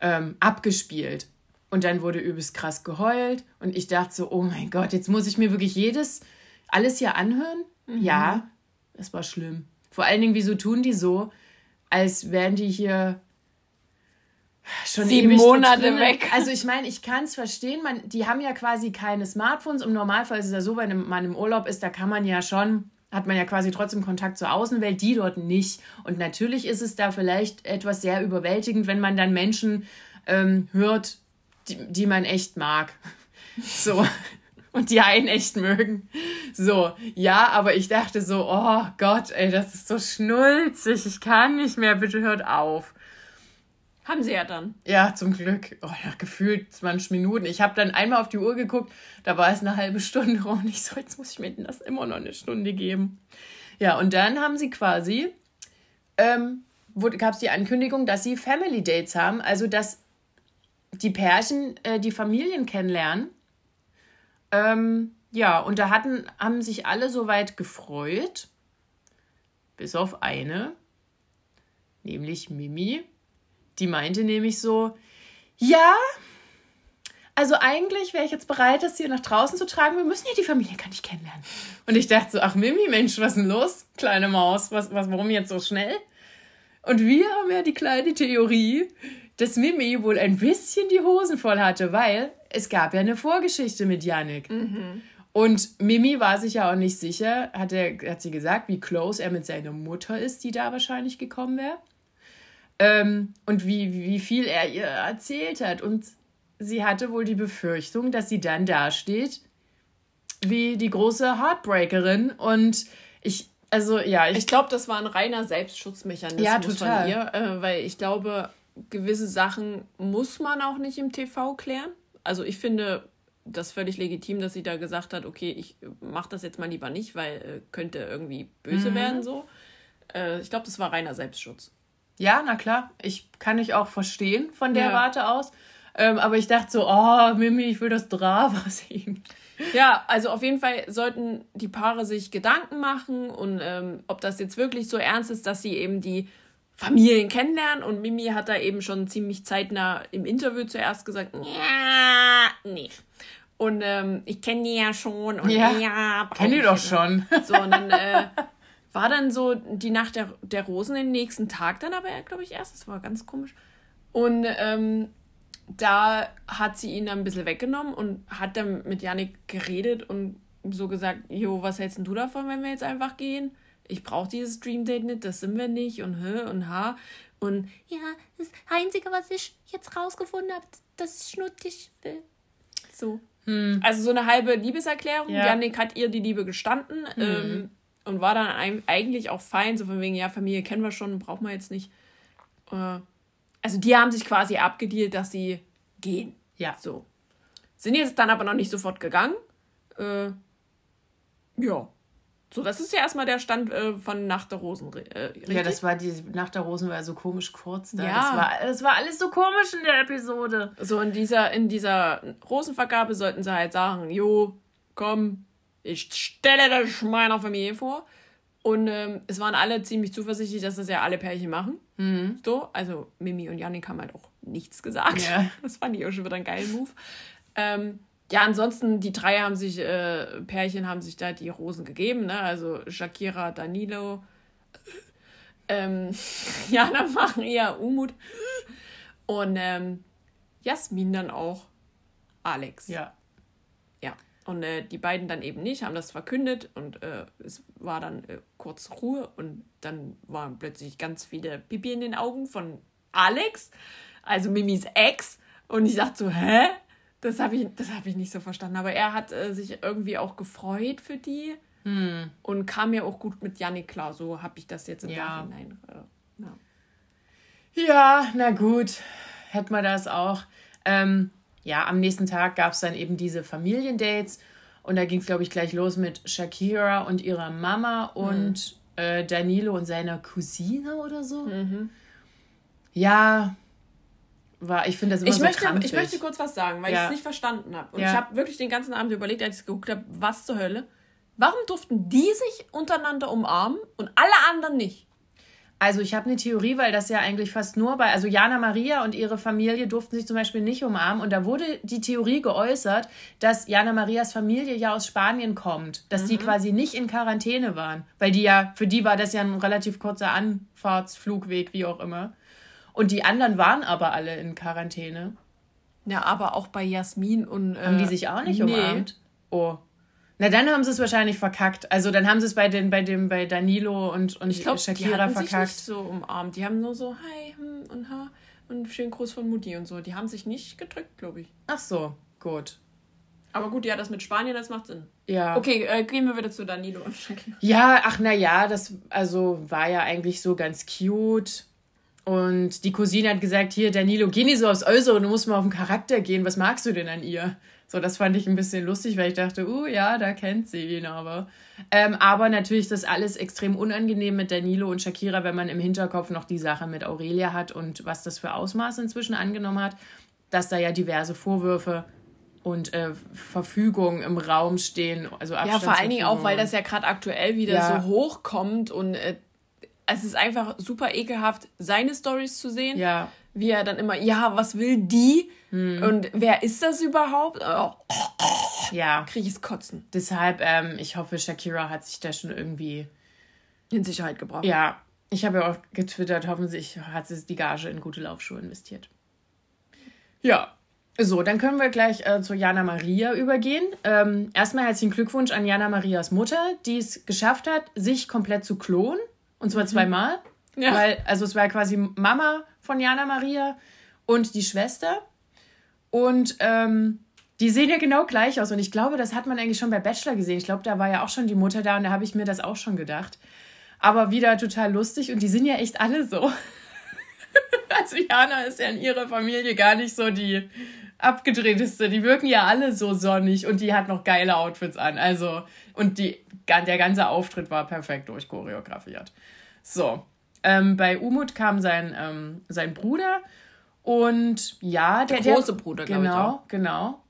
ähm, abgespielt. Und dann wurde übelst krass geheult. Und ich dachte so, oh mein Gott, jetzt muss ich mir wirklich jedes, alles hier anhören? Mhm. Ja, das war schlimm. Vor allen Dingen, wieso tun die so, als wären die hier schon sieben Monate weg. Also ich meine, ich kann es verstehen, man, die haben ja quasi keine Smartphones. Im Normalfall ist es ja so, wenn man im Urlaub ist, da kann man ja schon, hat man ja quasi trotzdem Kontakt zur Außenwelt, die dort nicht. Und natürlich ist es da vielleicht etwas sehr überwältigend, wenn man dann Menschen ähm, hört, die, die man echt mag. So. Und die einen echt mögen. So, ja, aber ich dachte so, oh Gott, ey, das ist so schnulzig. Ich kann nicht mehr, bitte hört auf. Haben sie ja dann. Ja, zum Glück. Oh, ja, gefühlt 20 Minuten. Ich habe dann einmal auf die Uhr geguckt, da war es eine halbe Stunde rum. Und ich so, jetzt muss ich mir das immer noch eine Stunde geben. Ja, und dann haben sie quasi, ähm, gab es die Ankündigung, dass sie Family Dates haben. Also, dass die Pärchen äh, die Familien kennenlernen. Ähm, ja, und da hatten, haben sich alle soweit gefreut, bis auf eine, nämlich Mimi. Die meinte nämlich so, ja, also eigentlich wäre ich jetzt bereit, das hier nach draußen zu tragen. Wir müssen ja die Familie gar nicht kennenlernen. Und ich dachte so, ach Mimi, Mensch, was ist denn los, kleine Maus? Was, was, warum jetzt so schnell? Und wir haben ja die kleine Theorie, dass Mimi wohl ein bisschen die Hosen voll hatte, weil es gab ja eine Vorgeschichte mit Yannick. Mhm. Und Mimi war sich ja auch nicht sicher, hat, er, hat sie gesagt, wie close er mit seiner Mutter ist, die da wahrscheinlich gekommen wäre. Ähm, und wie, wie viel er ihr erzählt hat. Und sie hatte wohl die Befürchtung, dass sie dann dasteht wie die große Heartbreakerin. Und ich, also ja. Ich, ich glaube, das war ein reiner Selbstschutzmechanismus ja, total. von ihr, äh, weil ich glaube, gewisse Sachen muss man auch nicht im TV klären. Also ich finde das völlig legitim, dass sie da gesagt hat, okay, ich mache das jetzt mal lieber nicht, weil äh, könnte irgendwie böse mhm. werden so. Äh, ich glaube, das war reiner Selbstschutz. Ja, na klar. Ich kann ich auch verstehen von der ja. Warte aus. Ähm, aber ich dachte so, oh, Mimi, ich will das Drama sehen. Ja, also auf jeden Fall sollten die Paare sich Gedanken machen und ähm, ob das jetzt wirklich so ernst ist, dass sie eben die Familien kennenlernen. Und Mimi hat da eben schon ziemlich zeitnah im Interview zuerst gesagt, ja, nee. Und ähm, ich kenne die ja schon. Und ja, ja kenne die doch schon. So, und dann äh, war dann so die Nacht der, der Rosen den nächsten Tag dann aber, glaube ich, erst. Das war ganz komisch. Und ähm, da hat sie ihn dann ein bisschen weggenommen und hat dann mit Janik geredet und so gesagt, jo, was hältst du davon, wenn wir jetzt einfach gehen? Ich brauche dieses Dream Date nicht, das sind wir nicht und hä und ha. Und ja, das Einzige, was ich jetzt rausgefunden habe, dass ich nur dich will. So. Hm. Also so eine halbe Liebeserklärung. Ja. Janik hat ihr die Liebe gestanden hm. ähm, und war dann eigentlich auch fein, so von wegen, ja, Familie kennen wir schon, brauchen wir jetzt nicht. Äh, also die haben sich quasi abgedealt, dass sie gehen. Ja. So. Sind jetzt dann aber noch nicht sofort gegangen. Äh, ja. So, das ist ja erstmal der Stand äh, von Nacht der Rosen. Äh, ja, das war die Nacht der Rosen war so komisch kurz da. Ja. Das war, das war alles so komisch in der Episode. So, in dieser, in dieser Rosenvergabe sollten sie halt sagen, jo, komm, ich stelle das meiner Familie vor. Und ähm, es waren alle ziemlich zuversichtlich, dass das ja alle Pärchen machen. Mhm. So, also Mimi und Janik haben halt auch nichts gesagt. Ja. Das fand ich auch schon wieder einen geilen Move. Ähm, ja, ansonsten, die drei haben sich, äh, Pärchen haben sich da die Rosen gegeben, ne? Also Shakira, Danilo, ähm, Jana machen eher Umut und ähm, Jasmin dann auch Alex. Ja. Ja. Und äh, die beiden dann eben nicht, haben das verkündet und äh, es war dann äh, kurz Ruhe und dann waren plötzlich ganz viele Pipi in den Augen von Alex, also Mimis Ex. Und ich dachte so, hä? Das habe ich, hab ich nicht so verstanden. Aber er hat äh, sich irgendwie auch gefreut für die Hm. und kam ja auch gut mit Janik klar. So habe ich das jetzt im Ja. Nachhinein. Äh, ja. Ja, na gut, hätten wir das auch. Ähm, ja, am nächsten Tag gab es dann eben diese Familiendates und da ging es, glaube ich, gleich los mit Shakira und ihrer Mama und äh, Danilo und seiner Cousine oder so. Ja, war, ich finde das immer Ich, so möchte, krampfig. ich möchte kurz was sagen, weil ich Ja. es nicht verstanden habe. Und Ja. ich habe wirklich den ganzen Abend überlegt, als ich geguckt habe, was zur Hölle. Warum durften die sich untereinander umarmen und alle anderen nicht? Also ich habe eine Theorie, weil das ja eigentlich fast nur bei, also Jana Maria und ihre Familie durften sich zum Beispiel nicht umarmen und da wurde die Theorie geäußert, dass Jana Marias Familie ja aus Spanien kommt, dass die quasi nicht in Quarantäne waren, weil die ja, für die war das ja ein relativ kurzer Anfahrtsflugweg, wie auch immer. Und die anderen waren aber alle in Quarantäne. Ja, aber auch bei Jasmin und. Äh, Haben die sich auch nicht nee. umarmt? Oh. Na, dann haben sie es wahrscheinlich verkackt. Also dann haben sie es bei den, bei dem, bei Danilo und, und Ich glaube, die Shakira sich verkackt. nicht so umarmt. Die haben nur so, hi hm, und ha und schönen Gruß von Mutti und so. Die haben sich nicht gedrückt, glaube ich. Ach so, gut. Aber gut, ja, das mit Spanien, das macht Sinn. Ja. Okay, äh, gehen wir wieder zu Danilo und Shakira. Ja, ach na ja, das also war ja eigentlich so ganz cute. Und die Cousine hat gesagt, hier, Danilo, geh nicht so aufs Äußere, du musst mal auf den Charakter gehen. Was magst du denn an ihr? So, das fand ich ein bisschen lustig, weil ich dachte, uh, ja, da kennt sie ihn aber. Ähm, aber natürlich ist das alles extrem unangenehm mit Danilo und Shakira, wenn man im Hinterkopf noch die Sache mit Aurelia hat und was das für Ausmaße inzwischen angenommen hat, dass da ja diverse Vorwürfe und äh, Verfügungen im Raum stehen. Also Ja, vor allen Dingen auch, weil das ja gerade aktuell wieder Ja. so hochkommt und äh, es ist einfach super ekelhaft, seine Stories zu sehen. Ja, Hm. Wie er dann immer, ja, was will die? Und wer ist das überhaupt? Oh, ja. krieg ich's kotzen. Deshalb, ähm, ich hoffe, Shakira hat sich da schon irgendwie. In Sicherheit gebracht. Ja, ich habe ja auch getwittert, hoffentlich hat sie die Gage in gute Laufschuhe investiert. Ja. So, dann können wir gleich äh, zu Jana Maria übergehen. Ähm, erstmal herzlichen Glückwunsch an Jana Marias Mutter, die es geschafft hat, sich komplett zu klonen. Und zwar zweimal. Ja. Weil, also es war quasi Mama von Jana Maria und die Schwester. Und ähm, die sehen ja genau gleich aus. Und ich glaube, das hat man eigentlich schon bei Bachelor gesehen. Ich glaube, da war ja auch schon die Mutter da und da habe ich mir das auch schon gedacht. Aber wieder total lustig und die sind ja echt alle so. also Jana ist ja in ihrer Familie gar nicht so die abgedrehteste. Die wirken ja alle so sonnig und die hat noch geile Outfits an. Also, und die, der ganze Auftritt war perfekt durchchoreografiert. So, ähm, bei Umut kam sein, ähm, sein Bruder und ja, der, Der große Bruder, ich genau. Genau,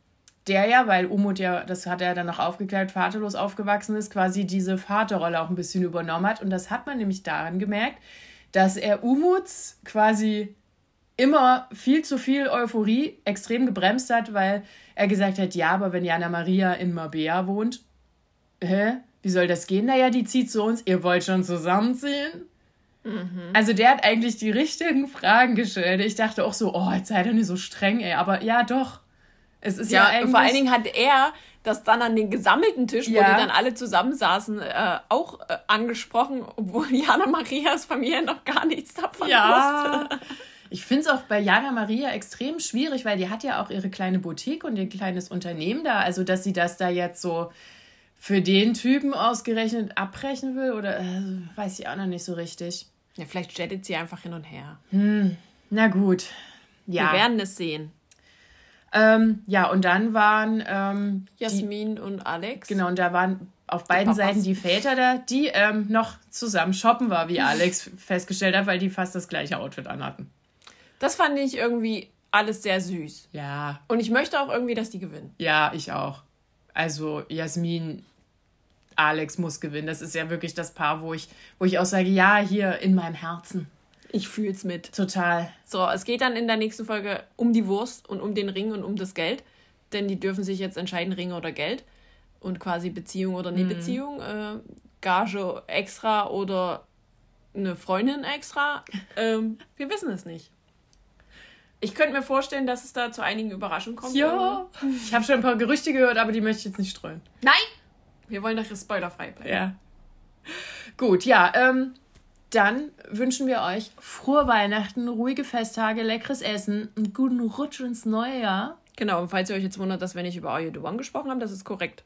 Der ja, weil Umut ja, das hat er dann noch aufgeklärt, vaterlos aufgewachsen ist, quasi diese Vaterrolle auch ein bisschen übernommen hat. Und das hat man nämlich daran gemerkt, dass er Umuts quasi immer viel zu viel Euphorie extrem gebremst hat, weil er gesagt hat, ja, aber wenn Jana Maria in Mabea wohnt, hä, wie soll das gehen? Naja, die zieht zu uns, ihr wollt schon zusammenziehen? Also der hat eigentlich die richtigen Fragen gestellt. Ich dachte auch so, oh, jetzt sei doch nicht so streng, ey. Aber ja, doch. Es ist ja, Ja, eigentlich... vor allen Dingen hat er das dann an den gesammelten Tisch, wo Ja. die dann alle zusammensaßen, äh, auch äh, angesprochen, obwohl Jana Marias Familie noch gar nichts davon Ja. wusste. Ich finde es auch bei Jana Maria extrem schwierig, weil die hat ja auch ihre kleine Boutique und ihr kleines Unternehmen da. Also, dass sie das da jetzt so für den Typen ausgerechnet abbrechen will oder äh, weiß ich auch noch nicht so richtig. Ja, vielleicht jettet sie einfach hin und her. Na gut. Ja. Wir werden es sehen. ähm, ja, und dann waren ähm, die, Jasmin und Alex. genau, und da waren auf beiden Papas. Seiten die Väter da, die ähm, noch zusammen shoppen war, wie Alex festgestellt hat, weil die fast das gleiche Outfit anhatten. Das fand ich irgendwie alles sehr süß. Ja, Und ich möchte auch irgendwie, dass die gewinnen. Ja, ich auch. Also Jasmin, Alex muss gewinnen. Das ist ja wirklich das Paar, wo ich, wo ich auch sage, ja, hier in meinem Herzen. Ich fühl's mit. Total. So, es geht dann in der nächsten Folge um die Wurst und um den Ring und um das Geld. Denn die dürfen sich jetzt entscheiden, Ring oder Geld. Und quasi Beziehung oder Mhm. nie Beziehung. Äh, Gage extra oder eine Freundin extra. Ähm, wir wissen es nicht. Ich könnte mir vorstellen, dass es da zu einigen Überraschungen kommt. Ja. Ich habe schon ein paar Gerüchte gehört, aber die möchte ich jetzt nicht streuen. Nein! Wir wollen doch spoilerfrei bleiben. Ja. Gut, ja, ähm, dann wünschen wir euch frohe Weihnachten, ruhige Festtage, leckeres Essen, einen guten Rutsch ins neue Jahr. Genau, und falls ihr euch jetzt wundert, dass wir nicht über Are You The One gesprochen haben, das ist korrekt.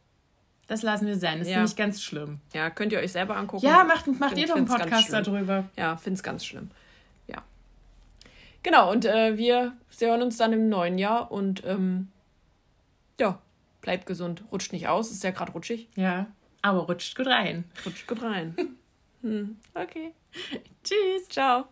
Das lassen wir sein. Das Ja. ist nicht ganz schlimm. Ja, könnt ihr euch selber angucken. Ja, macht, macht Find- ihr doch einen Podcast darüber. Ja, find's ganz schlimm. Genau, und äh, wir hören uns dann im neuen Jahr und ähm, ja, bleibt gesund. Rutscht nicht aus, ist ja gerade rutschig. Ja, aber rutscht gut rein. Rutscht gut rein. hm, okay. Tschüss. Ciao.